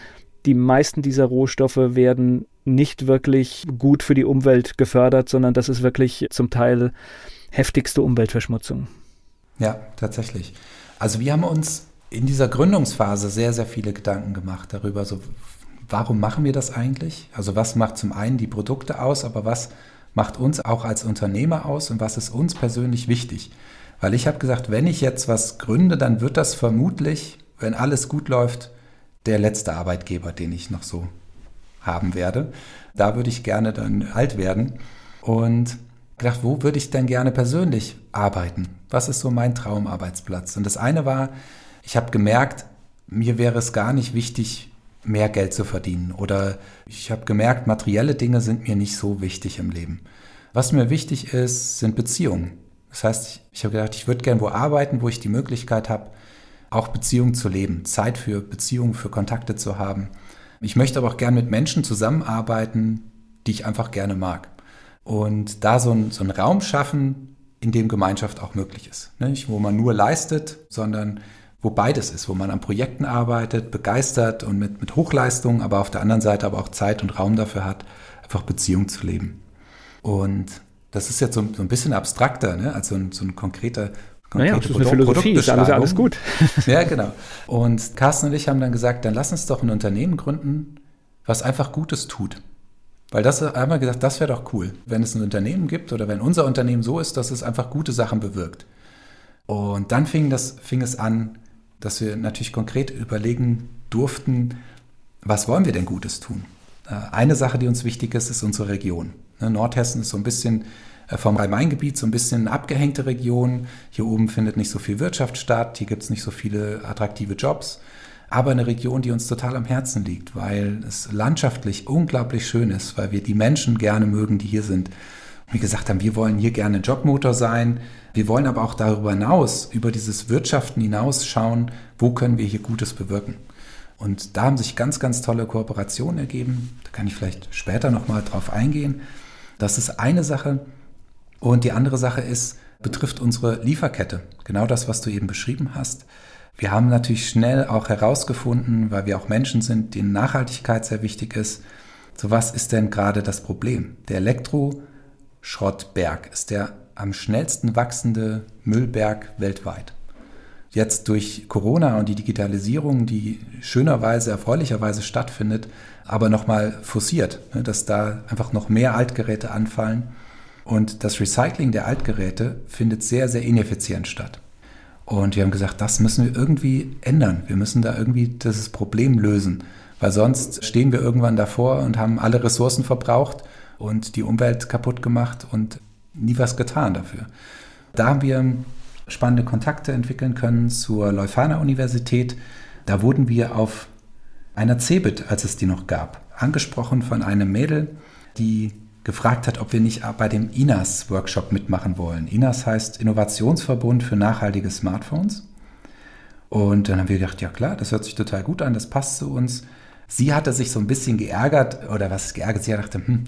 die meisten dieser Rohstoffe werden nicht wirklich gut für die Umwelt gefördert, sondern das ist wirklich zum Teil heftigste Umweltverschmutzung. Ja, tatsächlich. Also wir haben uns in dieser Gründungsphase sehr, sehr viele Gedanken gemacht darüber, so warum machen wir das eigentlich? Also was macht zum einen die Produkte aus, aber was macht uns auch als Unternehmer aus und was ist uns persönlich wichtig? Weil ich habe gesagt, wenn ich jetzt was gründe, dann wird das vermutlich wenn alles gut läuft, der letzte Arbeitgeber, den ich noch so haben werde. Da würde ich gerne dann alt werden. Und gedacht, wo würde ich denn gerne persönlich arbeiten? Was ist so mein Traumarbeitsplatz? Und das eine war, ich habe gemerkt, mir wäre es gar nicht wichtig, mehr Geld zu verdienen. Oder ich habe gemerkt, materielle Dinge sind mir nicht so wichtig im Leben. Was mir wichtig ist, sind Beziehungen. Das heißt, ich habe gedacht, ich würde gerne wo arbeiten, wo ich die Möglichkeit habe, auch Beziehungen zu leben, Zeit für Beziehungen, für Kontakte zu haben. Ich möchte aber auch gerne mit Menschen zusammenarbeiten, die ich einfach gerne mag. Und da so, ein, so einen Raum schaffen, in dem Gemeinschaft auch möglich ist. Nicht? Wo man nur leistet, sondern wo beides ist, wo man an Projekten arbeitet, begeistert und mit, mit Hochleistung, aber auf der anderen Seite aber auch Zeit und Raum dafür hat, einfach Beziehungen zu leben. Und das ist jetzt so, so ein bisschen abstrakter, ne? als so ein, so ein konkreter naja, das ist eine Philosophie, ist alles, alles gut. ja, genau. Und Carsten und ich haben dann gesagt, dann lass uns doch ein Unternehmen gründen, was einfach Gutes tut. Weil das haben wir gesagt, das wäre doch cool, wenn es ein Unternehmen gibt oder wenn unser Unternehmen so ist, dass es einfach gute Sachen bewirkt. Und dann fing, das, fing es an, dass wir natürlich konkret überlegen durften, was wollen wir denn Gutes tun? Äh, eine Sache, die uns wichtig ist, ist unsere Region. Ne, Nordhessen ist so ein bisschen vom Rhein-Main-Gebiet so ein bisschen abgehängte Region. Hier oben findet nicht so viel Wirtschaft statt, hier gibt es nicht so viele attraktive Jobs. Aber eine Region, die uns total am Herzen liegt, weil es landschaftlich unglaublich schön ist, weil wir die Menschen gerne mögen, die hier sind. Wir gesagt haben, wir wollen hier gerne Jobmotor sein. Wir wollen aber auch darüber hinaus, über dieses Wirtschaften hinaus schauen, wo können wir hier Gutes bewirken. Und da haben sich ganz, ganz tolle Kooperationen ergeben. Da kann ich vielleicht später nochmal drauf eingehen. Das ist eine Sache. Und die andere Sache ist, betrifft unsere Lieferkette. Genau das, was du eben beschrieben hast. Wir haben natürlich schnell auch herausgefunden, weil wir auch Menschen sind, denen Nachhaltigkeit sehr wichtig ist. So was ist denn gerade das Problem? Der Elektroschrottberg ist der am schnellsten wachsende Müllberg weltweit. Jetzt durch Corona und die Digitalisierung, die schönerweise, erfreulicherweise stattfindet, aber nochmal forciert, ne, dass da einfach noch mehr Altgeräte anfallen. Und das Recycling der Altgeräte findet sehr, sehr ineffizient statt. Und wir haben gesagt, das müssen wir irgendwie ändern. Wir müssen da irgendwie dieses Problem lösen, weil sonst stehen wir irgendwann davor und haben alle Ressourcen verbraucht und die Umwelt kaputt gemacht und nie was getan dafür. Da haben wir spannende Kontakte entwickeln können zur Leuphana Universität. Da wurden wir auf einer CeBIT, als es die noch gab, angesprochen von einem Mädel, die gefragt hat, ob wir nicht bei dem INAS-Workshop mitmachen wollen. INAS heißt Innovationsverbund für nachhaltige Smartphones. Und dann haben wir gedacht, ja klar, das hört sich total gut an, das passt zu uns. Sie hatte sich so ein bisschen geärgert, oder was geärgert? Sie dachte, hm,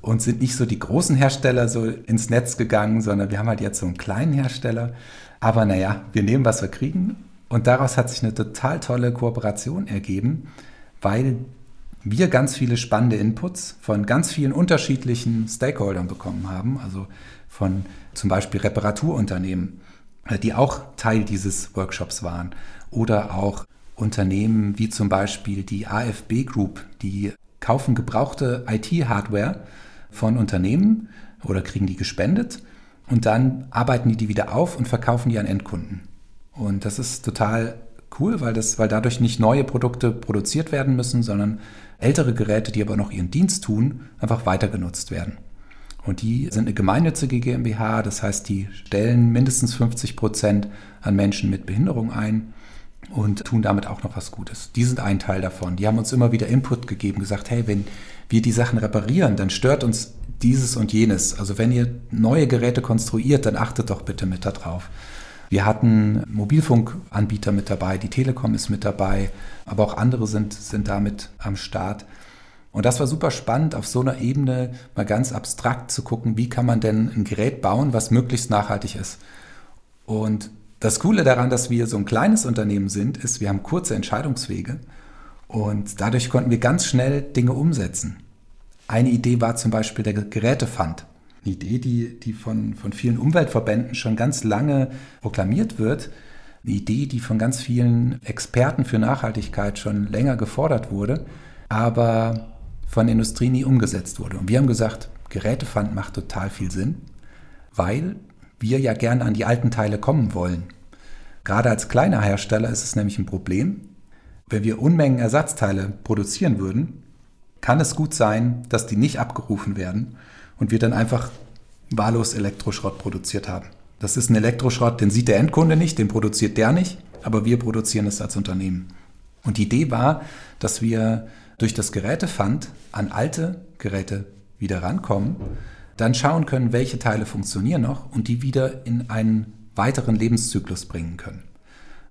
und sind nicht so die großen Hersteller so ins Netz gegangen, sondern wir haben halt jetzt so einen kleinen Hersteller. Aber naja, wir nehmen, was wir kriegen. Und daraus hat sich eine total tolle Kooperation ergeben, weil wir ganz viele spannende Inputs von ganz vielen unterschiedlichen Stakeholdern bekommen haben, also von zum Beispiel Reparaturunternehmen, äh, die auch Teil dieses Workshops waren, oder auch Unternehmen wie zum Beispiel die AFB Group, die kaufen gebrauchte IT-Hardware von Unternehmen oder kriegen die gespendet und dann arbeiten die die wieder auf und verkaufen die an Endkunden. Und das ist total cool, weil, das, weil dadurch nicht neue Produkte produziert werden müssen, sondern ältere Geräte, die aber noch ihren Dienst tun, einfach weiter genutzt werden. Und die sind eine gemeinnützige GmbH, das heißt, die stellen mindestens 50 Prozent an Menschen mit Behinderung ein und tun damit auch noch was Gutes. Die sind ein Teil davon. Die haben uns immer wieder Input gegeben, gesagt, hey, wenn wir die Sachen reparieren, dann stört uns dieses und jenes. Also wenn ihr neue Geräte konstruiert, dann achtet doch bitte mit darauf. Wir hatten Mobilfunkanbieter mit dabei, die Telekom ist mit dabei, aber auch andere sind, sind damit am Start. Und das war super spannend, auf so einer Ebene mal ganz abstrakt zu gucken, wie kann man denn ein Gerät bauen, was möglichst nachhaltig ist. Und das Coole daran, dass wir so ein kleines Unternehmen sind, ist, wir haben kurze Entscheidungswege und dadurch konnten wir ganz schnell Dinge umsetzen. Eine Idee war zum Beispiel der Gerätefund eine Idee, die, die von, von vielen Umweltverbänden schon ganz lange proklamiert wird. Eine Idee, die von ganz vielen Experten für Nachhaltigkeit schon länger gefordert wurde, aber von der Industrie nie umgesetzt wurde. Und wir haben gesagt, Gerätefund macht total viel Sinn, weil wir ja gerne an die alten Teile kommen wollen. Gerade als kleiner Hersteller ist es nämlich ein Problem. Wenn wir Unmengen Ersatzteile produzieren würden, kann es gut sein, dass die nicht abgerufen werden und wir dann einfach wahllos Elektroschrott produziert haben. Das ist ein Elektroschrott, den sieht der Endkunde nicht, den produziert der nicht, aber wir produzieren es als Unternehmen. Und die Idee war, dass wir durch das Gerätefund an alte Geräte wieder rankommen, dann schauen können, welche Teile funktionieren noch und die wieder in einen weiteren Lebenszyklus bringen können.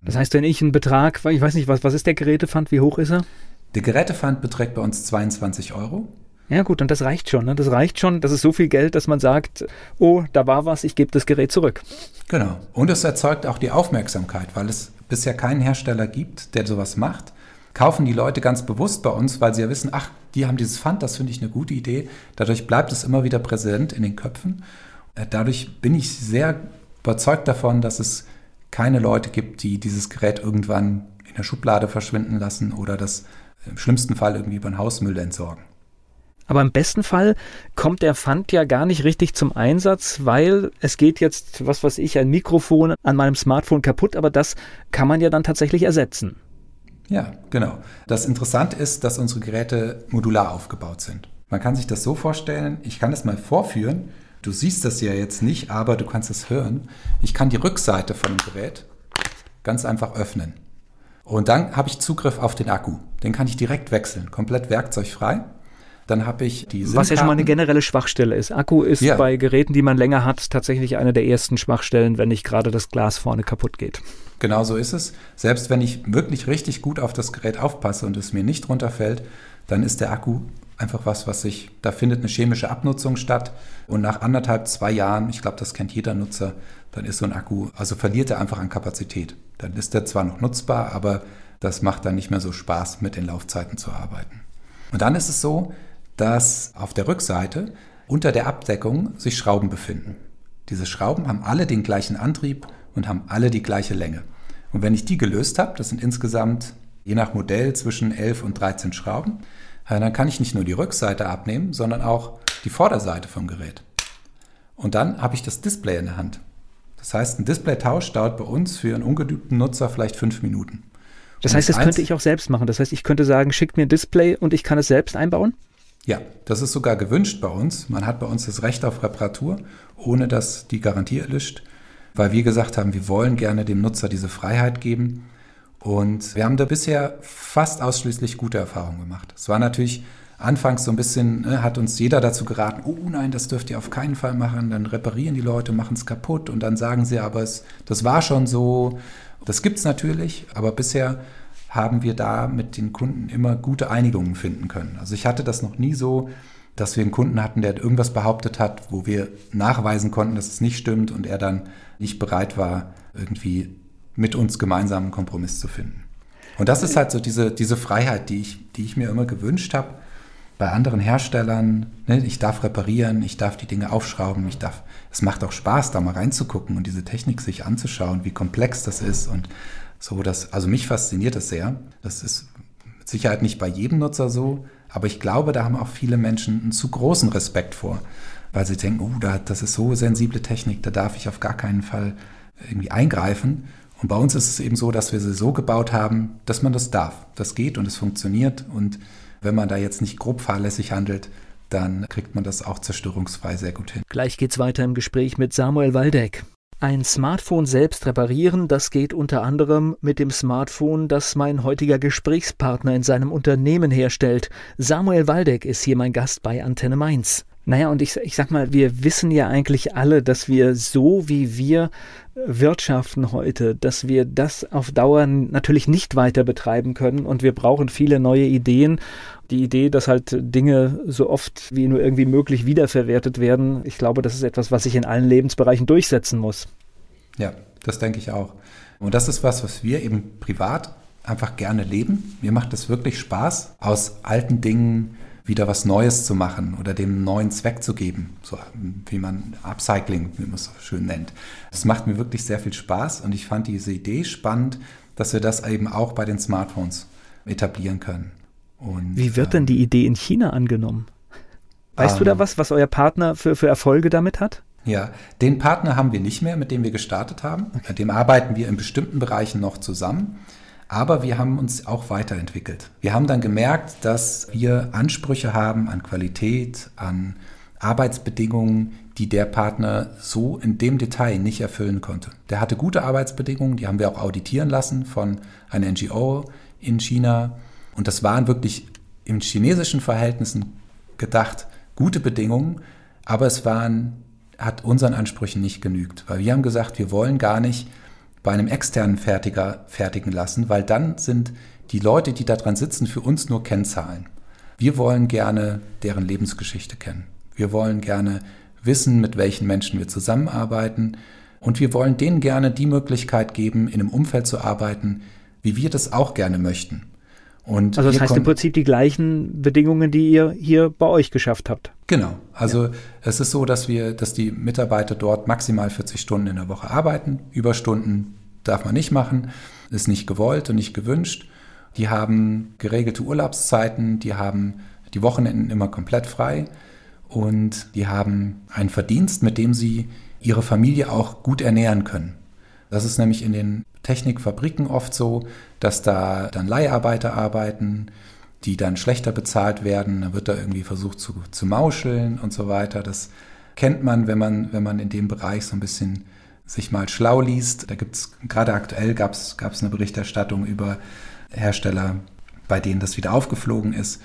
Das heißt, wenn ich einen Betrag, ich weiß nicht, was, was ist der Gerätefund, wie hoch ist er? Der Gerätefund beträgt bei uns 22 Euro. Ja gut, und das reicht schon. Ne? Das reicht schon. Das ist so viel Geld, dass man sagt, oh, da war was, ich gebe das Gerät zurück. Genau. Und es erzeugt auch die Aufmerksamkeit, weil es bisher keinen Hersteller gibt, der sowas macht. Kaufen die Leute ganz bewusst bei uns, weil sie ja wissen, ach, die haben dieses Pfand, das finde ich eine gute Idee. Dadurch bleibt es immer wieder präsent in den Köpfen. Äh, dadurch bin ich sehr überzeugt davon, dass es keine Leute gibt, die dieses Gerät irgendwann in der Schublade verschwinden lassen oder das im schlimmsten Fall irgendwie über den Hausmüll entsorgen. Aber im besten Fall kommt der Pfand ja gar nicht richtig zum Einsatz, weil es geht jetzt, was weiß ich, ein Mikrofon an meinem Smartphone kaputt, aber das kann man ja dann tatsächlich ersetzen. Ja, genau. Das Interessante ist, dass unsere Geräte modular aufgebaut sind. Man kann sich das so vorstellen, ich kann es mal vorführen. Du siehst das ja jetzt nicht, aber du kannst es hören. Ich kann die Rückseite von dem Gerät ganz einfach öffnen. Und dann habe ich Zugriff auf den Akku. Den kann ich direkt wechseln, komplett werkzeugfrei. Dann habe ich die Was ja schon mal eine generelle Schwachstelle ist. Akku ist ja. bei Geräten, die man länger hat, tatsächlich eine der ersten Schwachstellen, wenn nicht gerade das Glas vorne kaputt geht. Genau so ist es. Selbst wenn ich wirklich richtig gut auf das Gerät aufpasse und es mir nicht runterfällt, dann ist der Akku einfach was, was sich, da findet eine chemische Abnutzung statt. Und nach anderthalb, zwei Jahren, ich glaube, das kennt jeder Nutzer, dann ist so ein Akku, also verliert er einfach an Kapazität. Dann ist er zwar noch nutzbar, aber das macht dann nicht mehr so Spaß, mit den Laufzeiten zu arbeiten. Und dann ist es so, dass auf der Rückseite unter der Abdeckung sich Schrauben befinden. Diese Schrauben haben alle den gleichen Antrieb und haben alle die gleiche Länge. Und wenn ich die gelöst habe, das sind insgesamt je nach Modell zwischen 11 und 13 Schrauben, dann kann ich nicht nur die Rückseite abnehmen, sondern auch die Vorderseite vom Gerät. Und dann habe ich das Display in der Hand. Das heißt, ein Displaytausch dauert bei uns für einen ungeübten Nutzer vielleicht fünf Minuten. Das heißt, das könnte ich auch selbst machen. Das heißt, ich könnte sagen, schickt mir ein Display und ich kann es selbst einbauen? Ja, das ist sogar gewünscht bei uns. Man hat bei uns das Recht auf Reparatur, ohne dass die Garantie erlischt, weil wir gesagt haben, wir wollen gerne dem Nutzer diese Freiheit geben. Und wir haben da bisher fast ausschließlich gute Erfahrungen gemacht. Es war natürlich anfangs so ein bisschen, ne, hat uns jeder dazu geraten, oh nein, das dürft ihr auf keinen Fall machen, dann reparieren die Leute, machen es kaputt und dann sagen sie, aber es, das war schon so. Das gibt es natürlich, aber bisher haben wir da mit den Kunden immer gute Einigungen finden können. Also ich hatte das noch nie so, dass wir einen Kunden hatten, der irgendwas behauptet hat, wo wir nachweisen konnten, dass es nicht stimmt und er dann nicht bereit war, irgendwie mit uns gemeinsam einen Kompromiss zu finden. Und das ist halt so diese, diese Freiheit, die ich, die ich mir immer gewünscht habe. Bei anderen Herstellern, ne, ich darf reparieren, ich darf die Dinge aufschrauben, ich darf, es macht auch Spaß, da mal reinzugucken und diese Technik sich anzuschauen, wie komplex das ist und so, dass, also mich fasziniert das sehr. Das ist mit Sicherheit nicht bei jedem Nutzer so, aber ich glaube, da haben auch viele Menschen einen zu großen Respekt vor, weil sie denken, oh, das ist so sensible Technik, da darf ich auf gar keinen Fall irgendwie eingreifen. Und bei uns ist es eben so, dass wir sie so gebaut haben, dass man das darf. Das geht und es funktioniert. Und wenn man da jetzt nicht grob fahrlässig handelt, dann kriegt man das auch zerstörungsfrei sehr gut hin. Gleich geht's weiter im Gespräch mit Samuel Waldeck. Ein Smartphone selbst reparieren, das geht unter anderem mit dem Smartphone, das mein heutiger Gesprächspartner in seinem Unternehmen herstellt. Samuel Waldeck ist hier mein Gast bei Antenne Mainz. Naja, und ich, ich sag mal, wir wissen ja eigentlich alle, dass wir so wie wir wirtschaften heute, dass wir das auf Dauer natürlich nicht weiter betreiben können und wir brauchen viele neue Ideen. Die Idee, dass halt Dinge so oft wie nur irgendwie möglich wiederverwertet werden, ich glaube, das ist etwas, was sich in allen Lebensbereichen durchsetzen muss. Ja, das denke ich auch. Und das ist was, was wir eben privat einfach gerne leben. Mir macht es wirklich Spaß, aus alten Dingen wieder was Neues zu machen oder dem neuen Zweck zu geben, so wie man Upcycling, wie man es so schön nennt. Das macht mir wirklich sehr viel Spaß und ich fand diese Idee spannend, dass wir das eben auch bei den Smartphones etablieren können. Und, wie wird denn die Idee in China angenommen? Weißt ähm, du da ähm, was, was euer Partner für, für Erfolge damit hat? Ja, den Partner haben wir nicht mehr, mit dem wir gestartet haben. Okay. Mit dem arbeiten wir in bestimmten Bereichen noch zusammen. Aber wir haben uns auch weiterentwickelt. Wir haben dann gemerkt, dass wir Ansprüche haben an Qualität, an Arbeitsbedingungen, die der Partner so in dem Detail nicht erfüllen konnte. Der hatte gute Arbeitsbedingungen, die haben wir auch auditieren lassen von einer NGO in China. Und das waren wirklich in chinesischen Verhältnissen gedacht gute Bedingungen, aber es waren, hat unseren Ansprüchen nicht genügt, weil wir haben gesagt, wir wollen gar nicht bei einem externen Fertiger fertigen lassen, weil dann sind die Leute, die da dran sitzen, für uns nur Kennzahlen. Wir wollen gerne deren Lebensgeschichte kennen. Wir wollen gerne wissen, mit welchen Menschen wir zusammenarbeiten. Und wir wollen denen gerne die Möglichkeit geben, in einem Umfeld zu arbeiten, wie wir das auch gerne möchten. Und also das heißt im Prinzip die gleichen Bedingungen, die ihr hier bei euch geschafft habt. Genau. Also ja. es ist so, dass wir, dass die Mitarbeiter dort maximal 40 Stunden in der Woche arbeiten. Überstunden darf man nicht machen, ist nicht gewollt und nicht gewünscht. Die haben geregelte Urlaubszeiten, die haben die Wochenenden immer komplett frei und die haben einen Verdienst, mit dem sie ihre Familie auch gut ernähren können. Das ist nämlich in den Technikfabriken oft so, dass da dann Leiharbeiter arbeiten, die dann schlechter bezahlt werden. Da wird da irgendwie versucht zu, zu mauscheln und so weiter. Das kennt man, wenn man, wenn man in dem Bereich so ein bisschen sich mal schlau liest. Da gibt es, gerade aktuell gab es eine Berichterstattung über Hersteller, bei denen das wieder aufgeflogen ist.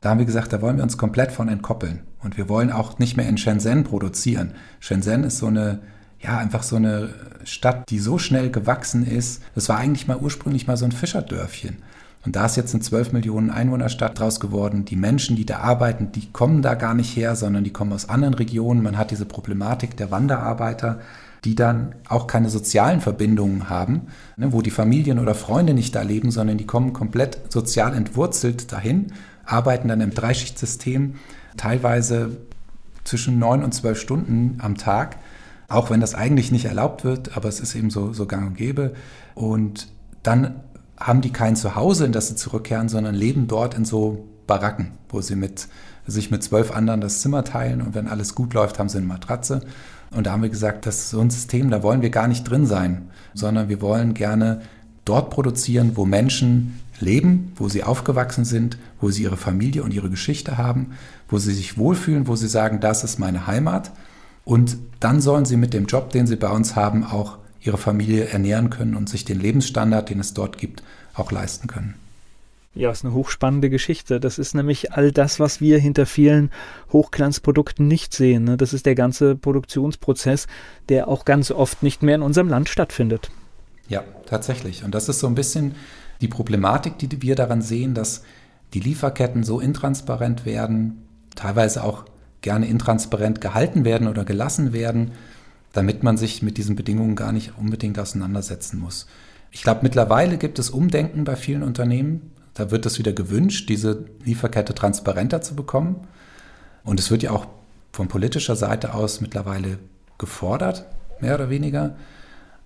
Da haben wir gesagt, da wollen wir uns komplett von entkoppeln. Und wir wollen auch nicht mehr in Shenzhen produzieren. Shenzhen ist so eine, ja, einfach so eine Stadt, die so schnell gewachsen ist. Das war eigentlich mal ursprünglich mal so ein Fischerdörfchen. Und da ist jetzt eine 12 Millionen Einwohnerstadt draus geworden. Die Menschen, die da arbeiten, die kommen da gar nicht her, sondern die kommen aus anderen Regionen. Man hat diese Problematik der Wanderarbeiter, die dann auch keine sozialen Verbindungen haben, ne, wo die Familien oder Freunde nicht da leben, sondern die kommen komplett sozial entwurzelt dahin, arbeiten dann im Dreischichtsystem, teilweise zwischen neun und zwölf Stunden am Tag auch wenn das eigentlich nicht erlaubt wird, aber es ist eben so, so gang und gäbe. Und dann haben die kein Zuhause, in das sie zurückkehren, sondern leben dort in so Baracken, wo sie mit, sich mit zwölf anderen das Zimmer teilen und wenn alles gut läuft, haben sie eine Matratze. Und da haben wir gesagt, das ist so ein System, da wollen wir gar nicht drin sein, sondern wir wollen gerne dort produzieren, wo Menschen leben, wo sie aufgewachsen sind, wo sie ihre Familie und ihre Geschichte haben, wo sie sich wohlfühlen, wo sie sagen, das ist meine Heimat. Und dann sollen sie mit dem Job, den sie bei uns haben, auch ihre Familie ernähren können und sich den Lebensstandard, den es dort gibt, auch leisten können. Ja, ist eine hochspannende Geschichte. Das ist nämlich all das, was wir hinter vielen Hochglanzprodukten nicht sehen. Ne? Das ist der ganze Produktionsprozess, der auch ganz oft nicht mehr in unserem Land stattfindet. Ja, tatsächlich. Und das ist so ein bisschen die Problematik, die wir daran sehen, dass die Lieferketten so intransparent werden, teilweise auch gerne intransparent gehalten werden oder gelassen werden, damit man sich mit diesen Bedingungen gar nicht unbedingt auseinandersetzen muss. Ich glaube, mittlerweile gibt es Umdenken bei vielen Unternehmen. Da wird es wieder gewünscht, diese Lieferkette transparenter zu bekommen. Und es wird ja auch von politischer Seite aus mittlerweile gefordert, mehr oder weniger.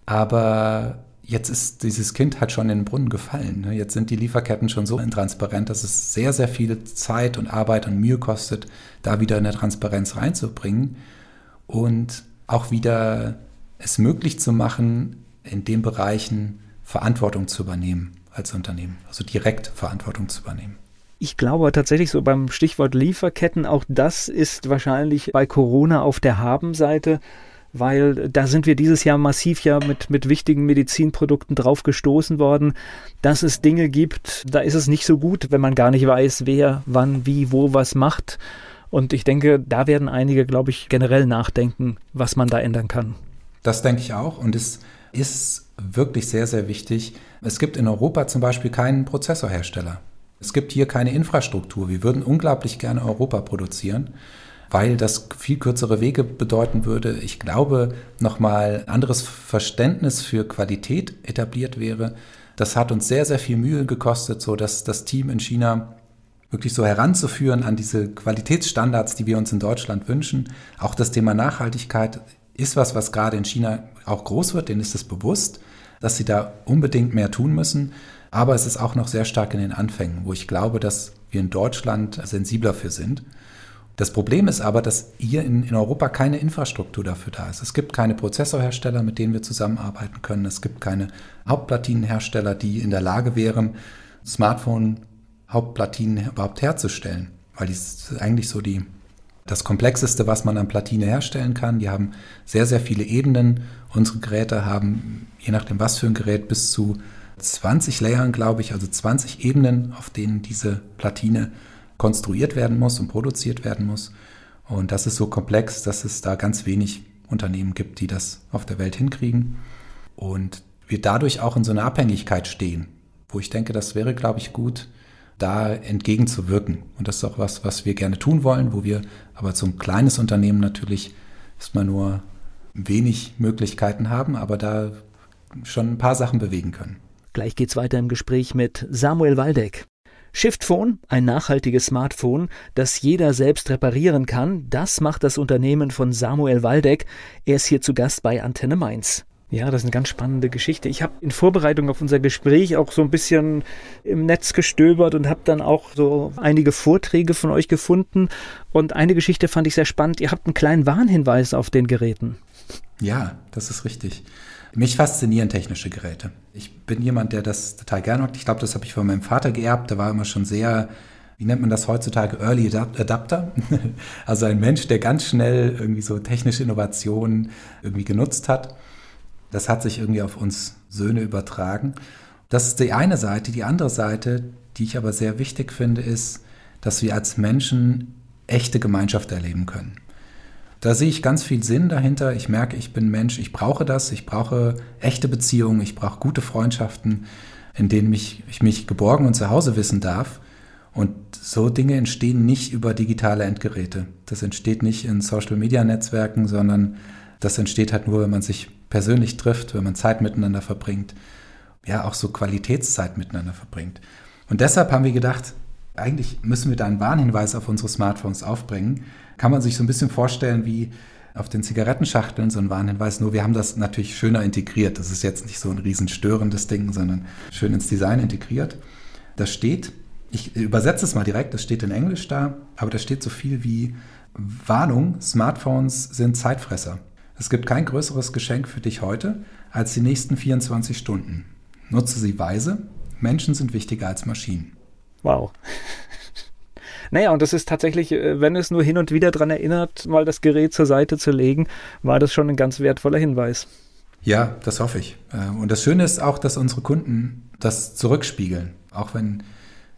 Aber jetzt ist dieses Kind halt schon in den Brunnen gefallen. Ne? Jetzt sind die Lieferketten schon so intransparent, dass es sehr, sehr viel Zeit und Arbeit und Mühe kostet, da wieder eine Transparenz reinzubringen und auch wieder es möglich zu machen, in den Bereichen Verantwortung zu übernehmen als Unternehmen, also direkt Verantwortung zu übernehmen. Ich glaube tatsächlich so beim Stichwort Lieferketten, auch das ist wahrscheinlich bei Corona auf der Habenseite weil da sind wir dieses Jahr massiv ja mit, mit wichtigen Medizinprodukten drauf gestoßen worden, dass es Dinge gibt, da ist es nicht so gut, wenn man gar nicht weiß, wer, wann, wie, wo was macht. Und ich denke, da werden einige, glaube ich, generell nachdenken, was man da ändern kann. Das denke ich auch. Und es ist wirklich sehr, sehr wichtig. Es gibt in Europa zum Beispiel keinen Prozessorhersteller. Es gibt hier keine Infrastruktur. Wir würden unglaublich gerne Europa produzieren weil das viel kürzere Wege bedeuten würde. Ich glaube, nochmal anderes Verständnis für Qualität etabliert wäre. Das hat uns sehr, sehr viel Mühe gekostet, so dass das Team in China wirklich so heranzuführen an diese Qualitätsstandards, die wir uns in Deutschland wünschen. Auch das Thema Nachhaltigkeit ist was, was gerade in China auch groß wird, denen ist es bewusst, dass sie da unbedingt mehr tun müssen. Aber es ist auch noch sehr stark in den Anfängen, wo ich glaube, dass wir in Deutschland sensibler für sind. Das Problem ist aber, dass hier in, in, Europa keine Infrastruktur dafür da ist. Es gibt keine Prozessorhersteller, mit denen wir zusammenarbeiten können. Es gibt keine Hauptplatinenhersteller, die in der Lage wären, Smartphone-Hauptplatinen überhaupt herzustellen. Weil das ist eigentlich so die, das Komplexeste, was man an Platine herstellen kann. Die haben sehr, sehr viele Ebenen. Unsere Geräte haben, je nachdem was für ein Gerät, bis zu 20 Layern, glaube ich, also 20 Ebenen, auf denen diese Platine konstruiert werden muss und produziert werden muss. Und das ist so komplex, dass es da ganz wenig Unternehmen gibt, die das auf der Welt hinkriegen. Und wir dadurch auch in so einer Abhängigkeit stehen, wo ich denke, das wäre, glaube ich, gut, da entgegenzuwirken. Und das ist auch was, was wir gerne tun wollen, wo wir aber zum kleines Unternehmen natürlich erstmal nur wenig Möglichkeiten haben, aber da schon ein paar Sachen bewegen können. Gleich geht's weiter im Gespräch mit Samuel Waldeck. Shiftphone, ein nachhaltiges Smartphone, das jeder selbst reparieren kann, das macht das Unternehmen von Samuel Waldeck. Er ist hier zu Gast bei Antenne Mainz. Ja, das ist eine ganz spannende Geschichte. Ich habe in Vorbereitung auf unser Gespräch auch so ein bisschen im Netz gestöbert und habe dann auch so einige Vorträge von euch gefunden. Und eine Geschichte fand ich sehr spannend. Ihr habt einen kleinen Warnhinweis auf den Geräten. Ja, das ist richtig. Mich faszinieren technische Geräte. Ich bin jemand, der das total gerne macht. Ich glaube, das habe ich von meinem Vater geerbt. Der war immer schon sehr, wie nennt man das heutzutage, Early Adapter. also ein Mensch, der ganz schnell irgendwie so technische Innovationen irgendwie genutzt hat. Das hat sich irgendwie auf uns Söhne übertragen. Das ist die eine Seite. Die andere Seite, die ich aber sehr wichtig finde, ist, dass wir als Menschen echte Gemeinschaft erleben können. Da sehe ich ganz viel Sinn dahinter. Ich merke, ich bin Mensch, ich brauche das, ich brauche echte Beziehungen, ich brauche gute Freundschaften, in denen mich, ich mich geborgen und zu Hause wissen darf. Und so Dinge entstehen nicht über digitale Endgeräte. Das entsteht nicht in Social-Media-Netzwerken, sondern das entsteht halt nur, wenn man sich persönlich trifft, wenn man Zeit miteinander verbringt. Ja, auch so Qualitätszeit miteinander verbringt. Und deshalb haben wir gedacht, eigentlich müssen wir da einen Warnhinweis auf unsere Smartphones aufbringen, kann man sich so ein bisschen vorstellen wie auf den Zigarettenschachteln so ein Warnhinweis. Nur wir haben das natürlich schöner integriert. Das ist jetzt nicht so ein riesen störendes Ding, sondern schön ins Design integriert. Das steht, ich übersetze es mal direkt, das steht in Englisch da, aber da steht so viel wie Warnung, Smartphones sind Zeitfresser. Es gibt kein größeres Geschenk für dich heute als die nächsten 24 Stunden. Nutze sie weise. Menschen sind wichtiger als Maschinen. Wow. Naja, und das ist tatsächlich, äh, wenn es nur hin und wieder daran erinnert, mal das Gerät zur Seite zu legen, war das schon ein ganz wertvoller Hinweis. Ja, das hoffe ich. Äh, und das Schöne ist auch, dass unsere Kunden das zurückspiegeln. Auch wenn,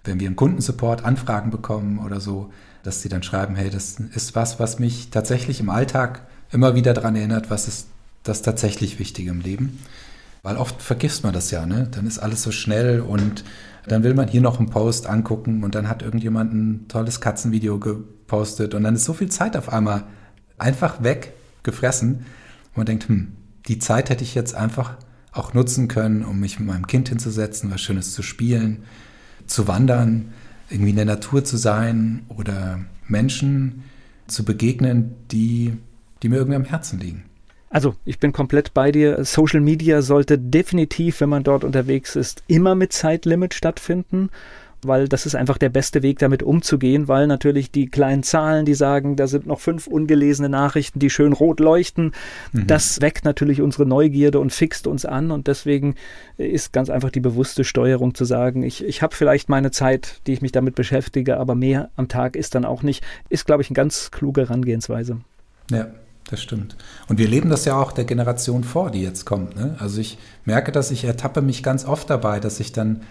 wenn wir im Kundensupport Anfragen bekommen oder so, dass sie dann schreiben, hey, das ist was, was mich tatsächlich im Alltag immer wieder daran erinnert, was ist das tatsächlich Wichtige im Leben. Weil oft vergisst man das ja, ne? Dann ist alles so schnell und dann will man hier noch einen Post angucken und dann hat irgendjemand ein tolles Katzenvideo gepostet und dann ist so viel Zeit auf einmal einfach weg, gefressen. Und man denkt, hm, die Zeit hätte ich jetzt einfach auch nutzen können, um mich mit meinem Kind hinzusetzen, was Schönes zu spielen, zu wandern, irgendwie in der Natur zu sein oder Menschen zu begegnen, die, die mir irgendwie am Herzen liegen. Also, ich bin komplett bei dir. Social Media sollte definitiv, wenn man dort unterwegs ist, immer mit Zeitlimit stattfinden, weil das ist einfach der beste Weg, damit umzugehen, weil natürlich die kleinen Zahlen, die sagen, da sind noch fünf ungelesene Nachrichten, die schön rot leuchten, mhm. das weckt natürlich unsere Neugierde und fixt uns an und deswegen ist ganz einfach die bewusste Steuerung zu sagen, ich, ich habe vielleicht meine Zeit, die ich mich damit beschäftige, aber mehr am Tag ist dann auch nicht, ist, glaube ich, eine ganz kluge Herangehensweise. Ja, das stimmt. Und wir leben das ja auch der Generation vor, die jetzt kommt. Ne? Also ich merke, dass ich ertappe mich ganz oft dabei, dass ich dann,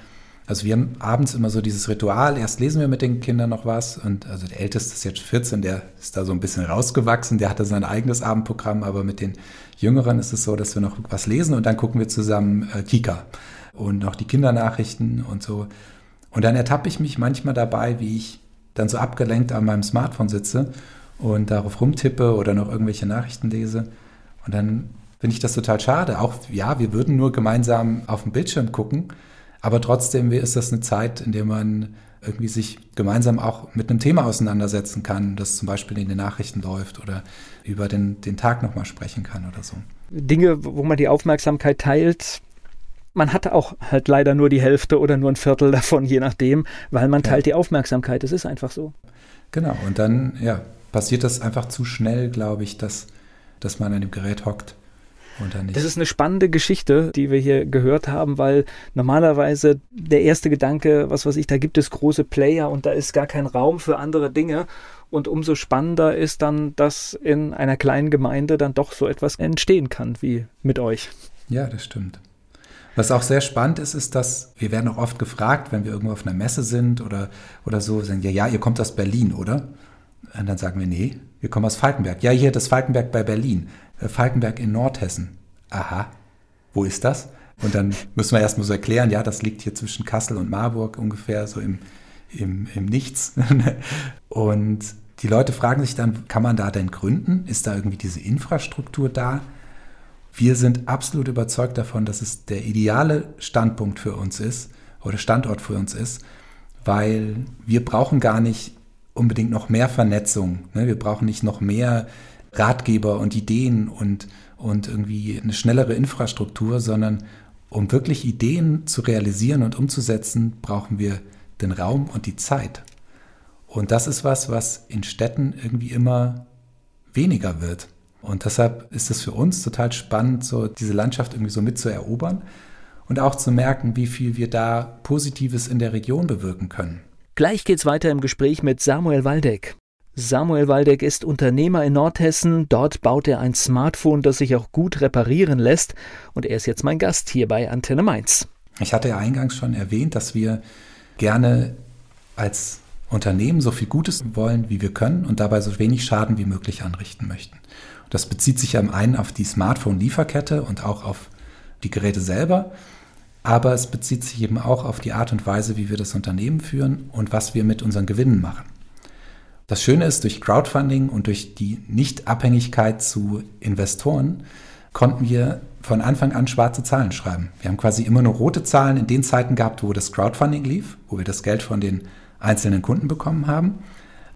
also wir haben abends immer so dieses Ritual, erst lesen wir mit den Kindern noch was und also der Älteste ist jetzt 14, der ist da so ein bisschen rausgewachsen, der hatte sein eigenes Abendprogramm, aber mit den Jüngeren ist es so, dass wir noch was lesen und dann gucken wir zusammen äh, Kika und noch die Kindernachrichten und so. Und dann ertappe ich mich manchmal dabei, wie ich dann so abgelenkt an meinem Smartphone sitze und darauf rumtippe oder noch irgendwelche Nachrichten lese. Und dann finde ich das total schade. Auch, ja, wir würden nur gemeinsam auf dem Bildschirm gucken, aber trotzdem ist das eine Zeit, in der man irgendwie sich gemeinsam auch mit einem Thema auseinandersetzen kann, das zum Beispiel in den Nachrichten läuft oder über den, den Tag nochmal sprechen kann oder so. Dinge, wo man die Aufmerksamkeit teilt, man hat auch halt leider nur die Hälfte oder nur ein Viertel davon, je nachdem, weil man teilt ja. die Aufmerksamkeit. Es ist einfach so. Genau, und dann, ja, passiert das einfach zu schnell, glaube ich, dass, dass man an dem Gerät hockt. Das ist eine spannende Geschichte, die wir hier gehört haben, weil normalerweise der erste Gedanke, was weiß ich, da gibt es große Player und da ist gar kein Raum für andere Dinge. Und umso spannender ist dann, dass in einer kleinen Gemeinde dann doch so etwas entstehen kann wie mit euch. Ja, das stimmt. Was auch sehr spannend ist, ist, dass wir werden auch oft gefragt, wenn wir irgendwo auf einer Messe sind oder, oder so, sagen, ja, ja, ihr kommt aus Berlin, oder? Und dann sagen wir, nee, wir kommen aus Falkenberg. Ja, hier das Falkenberg bei Berlin. Äh, Falkenberg in Nordhessen. Aha, wo ist das? Und dann müssen wir erstmal so erklären, ja, das liegt hier zwischen Kassel und Marburg ungefähr so im, im, im Nichts. und die Leute fragen sich dann, kann man da denn gründen? Ist da irgendwie diese Infrastruktur da? Wir sind absolut überzeugt davon, dass es der ideale Standpunkt für uns ist oder Standort für uns ist, weil wir brauchen gar nicht unbedingt noch mehr Vernetzung. Ne? Wir brauchen nicht noch mehr Ratgeber und Ideen und, und irgendwie eine schnellere Infrastruktur, sondern um wirklich Ideen zu realisieren und umzusetzen, brauchen wir den Raum und die Zeit. Und das ist was, was in Städten irgendwie immer weniger wird. Und deshalb ist es für uns total spannend, so diese Landschaft irgendwie so mitzuerobern und auch zu merken, wie viel wir da Positives in der Region bewirken können. Gleich geht's weiter im Gespräch mit Samuel Waldeck. Samuel Waldeck ist Unternehmer in Nordhessen. Dort baut er ein Smartphone, das sich auch gut reparieren lässt. Und er ist jetzt mein Gast hier bei Antenne Mainz. Ich hatte ja eingangs schon erwähnt, dass wir gerne als Unternehmen so viel Gutes wollen, wie wir können und dabei so wenig Schaden wie möglich anrichten möchten. Das bezieht sich ja im einen auf die Smartphone-Lieferkette und auch auf die Geräte selber, aber es bezieht sich eben auch auf die Art und Weise, wie wir das Unternehmen führen und was wir mit unseren Gewinnen machen. Das Schöne ist, durch Crowdfunding und durch die Nichtabhängigkeit zu Investoren konnten wir von Anfang an schwarze Zahlen schreiben. Wir haben quasi immer nur rote Zahlen in den Zeiten gehabt, wo das Crowdfunding lief, wo wir das Geld von den einzelnen Kunden bekommen haben.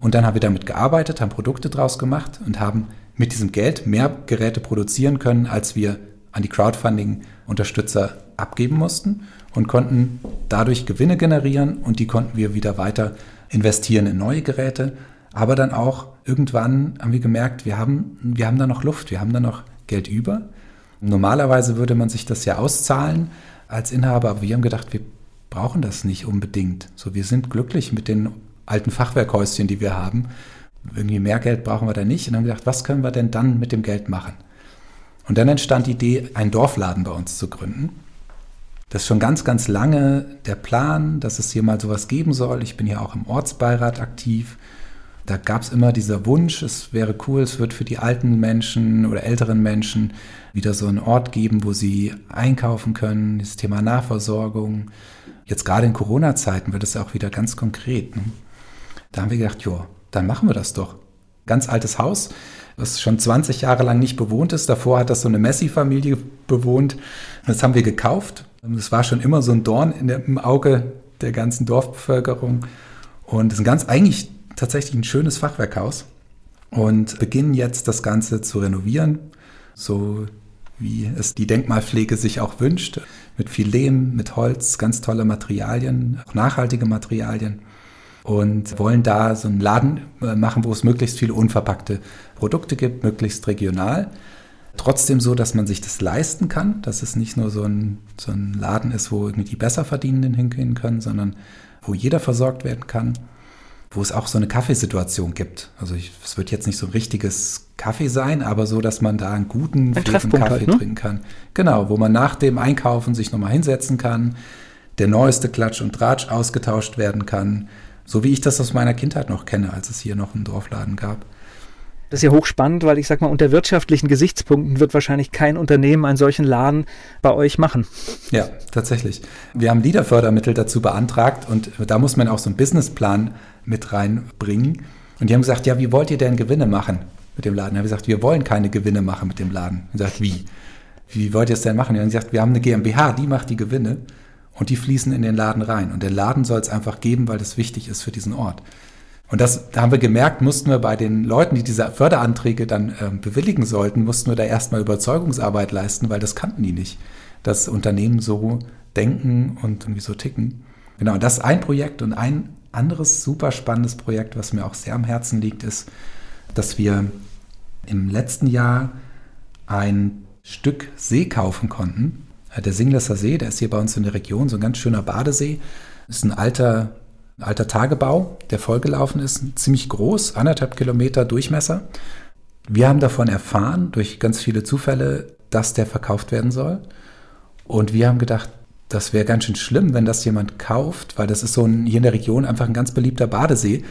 Und dann haben wir damit gearbeitet, haben Produkte draus gemacht und haben mit diesem Geld mehr Geräte produzieren können, als wir an die Crowdfunding-Unterstützer abgeben mussten und konnten dadurch Gewinne generieren und die konnten wir wieder weiter investieren in neue Geräte. Aber dann auch irgendwann haben wir gemerkt, wir haben, wir haben da noch Luft, wir haben da noch Geld über. Normalerweise würde man sich das ja auszahlen als Inhaber, aber wir haben gedacht, wir brauchen das nicht unbedingt. So, wir sind glücklich mit den alten Fachwerkhäuschen, die wir haben irgendwie mehr Geld brauchen wir da nicht. Und haben gedacht, was können wir denn dann mit dem Geld machen? Und dann entstand die Idee, einen Dorfladen bei uns zu gründen. Das ist schon ganz, ganz lange der Plan, dass es hier mal sowas geben soll. Ich bin hier auch im Ortsbeirat aktiv. Da gab es immer dieser Wunsch, es wäre cool, es wird für die alten Menschen oder älteren Menschen wieder so einen Ort geben, wo sie einkaufen können, das Thema Nahversorgung. Jetzt gerade in Corona-Zeiten wird es ja auch wieder ganz konkret. Ne? Da haben wir gedacht, ja, dann machen wir das doch. Ganz altes Haus, das schon 20 Jahre lang nicht bewohnt ist. Davor hat das so eine Messi-Familie bewohnt. Das haben wir gekauft. Das war schon immer so ein Dorn der, im Auge der ganzen Dorfbevölkerung. Und es ist ein ganz, eigentlich tatsächlich ein schönes Fachwerkhaus. Und beginnen jetzt das Ganze zu renovieren, so wie es die Denkmalpflege sich auch wünscht. Mit viel Lehm, mit Holz, ganz tolle Materialien, auch nachhaltige Materialien und wollen da so einen Laden äh, machen, wo es möglichst viele unverpackte Produkte gibt, möglichst regional. Trotzdem so, dass man sich das leisten kann, dass es nicht nur so ein, so ein Laden ist, wo irgendwie die Besserverdienenden hingehen können, sondern wo jeder versorgt werden kann, wo es auch so eine Kaffeesituation gibt. Also ich, es wird jetzt nicht so ein richtiges Kaffee sein, aber so, dass man da einen guten ein Kaffee halt, ne? trinken kann. Genau, wo man nach dem Einkaufen sich nochmal hinsetzen kann, der neueste Klatsch und Tratsch ausgetauscht werden kann, so wie ich das aus meiner Kindheit noch kenne, als es hier noch einen Dorfladen gab. Das ist ja hochspannend, weil ich sag mal, unter wirtschaftlichen Gesichtspunkten wird wahrscheinlich kein Unternehmen einen solchen Laden bei euch machen. Ja, tatsächlich. Wir haben Liederfördermittel dazu beantragt und da muss man auch so einen Businessplan mit reinbringen. Und die haben gesagt, ja, wie wollt ihr denn Gewinne machen mit dem Laden? Da haben wir gesagt, wir wollen keine Gewinne machen mit dem Laden. Und gesagt, wie? Wie wollt ihr es denn machen? Die haben gesagt, wir haben eine GmbH, die macht die Gewinne und die fließen in den Laden rein. Und den Laden soll es einfach geben, weil das wichtig ist für diesen Ort. Und das da haben wir gemerkt, mussten wir bei den Leuten, die diese Förderanträge dann äh, bewilligen sollten, mussten wir da erstmal Überzeugungsarbeit leisten, weil das kannten die nicht, dass Unternehmen so denken und irgendwie so ticken. Genau, das ist ein Projekt und ein anderes super spannendes Projekt, was mir auch sehr am Herzen liegt, ist dass wir im letzten Jahr ein Stück See kaufen konnten. Äh, der Singlesser See, der ist hier bei uns in der Region, so ein ganz schöner Badesee. Ist ein alter, ein alter Tagebau, der vollgelaufen ist, ziemlich groß, anderthalb Kilometer Durchmesser. Wir haben davon erfahren, durch ganz viele Zufälle, dass der verkauft werden soll. Und wir haben gedacht, das wäre ganz schön schlimm, wenn das jemand kauft, weil das ist so ein, hier in der Region einfach ein ganz beliebter Badesee.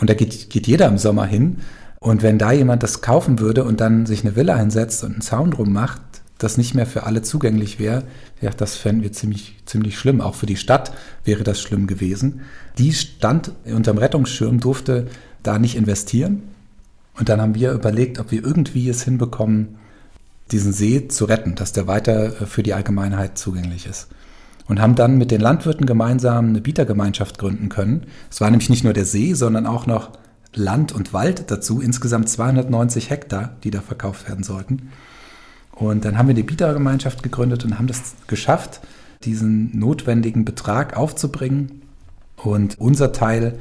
Und da geht, geht jeder im Sommer hin. Und wenn da jemand das kaufen würde und dann sich eine Villa hinsetzt und einen Zaun drum macht, das nicht mehr für alle zugänglich wäre, ja, das fänden wir ziemlich, ziemlich schlimm. Auch für die Stadt wäre das schlimm gewesen. Die stand unterm Rettungsschirm, durfte da nicht investieren. Und dann haben wir überlegt, ob wir irgendwie es hinbekommen, diesen See zu retten, dass der weiter für die Allgemeinheit zugänglich ist. Und haben dann mit den Landwirten gemeinsam eine Bietergemeinschaft gründen können. Es war nämlich nicht nur der See, sondern auch noch Land und Wald dazu, insgesamt 290 Hektar, die da verkauft werden sollten. Und dann haben wir die Bietergemeinschaft gegründet und haben das geschafft, diesen notwendigen Betrag aufzubringen. Und unser Teil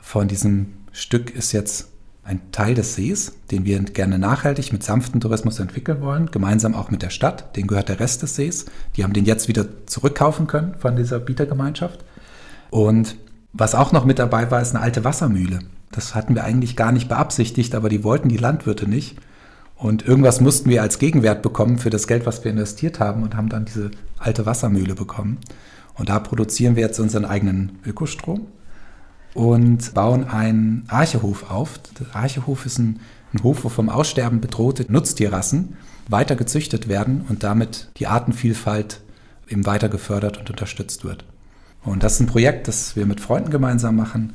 von diesem Stück ist jetzt ein Teil des Sees, den wir gerne nachhaltig mit sanftem Tourismus entwickeln wollen, gemeinsam auch mit der Stadt. Den gehört der Rest des Sees. Die haben den jetzt wieder zurückkaufen können von dieser Bietergemeinschaft. Und was auch noch mit dabei war, ist eine alte Wassermühle. Das hatten wir eigentlich gar nicht beabsichtigt, aber die wollten die Landwirte nicht. Und irgendwas mussten wir als Gegenwert bekommen für das Geld, was wir investiert haben und haben dann diese alte Wassermühle bekommen. Und da produzieren wir jetzt unseren eigenen Ökostrom und bauen einen Archehof auf. Der Archehof ist ein, ein Hof, wo vom Aussterben bedrohte Nutztierrassen weiter gezüchtet werden und damit die Artenvielfalt eben weiter gefördert und unterstützt wird. Und das ist ein Projekt, das wir mit Freunden gemeinsam machen.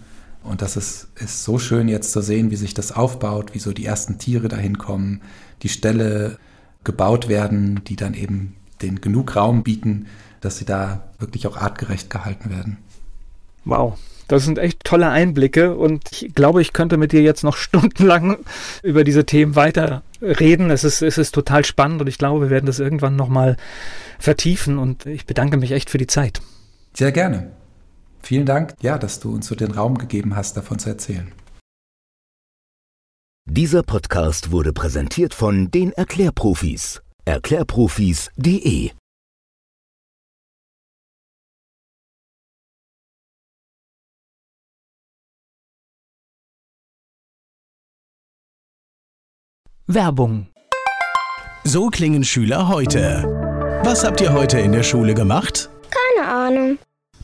Und das ist, ist so schön jetzt zu sehen, wie sich das aufbaut, wie so die ersten Tiere dahin kommen, die Ställe gebaut werden, die dann eben den genug Raum bieten, dass sie da wirklich auch artgerecht gehalten werden. Wow, das sind echt tolle Einblicke und ich glaube, ich könnte mit dir jetzt noch stundenlang über diese Themen weiter reden. Es ist, es ist total spannend und ich glaube, wir werden das irgendwann nochmal vertiefen und ich bedanke mich echt für die Zeit. Sehr gerne. Vielen Dank, ja, dass du uns so den Raum gegeben hast, davon zu erzählen. Dieser Podcast wurde präsentiert von den Erklärprofis. Erklärprofis.de Werbung. So klingen Schüler heute. Was habt ihr heute in der Schule gemacht? Keine Ahnung.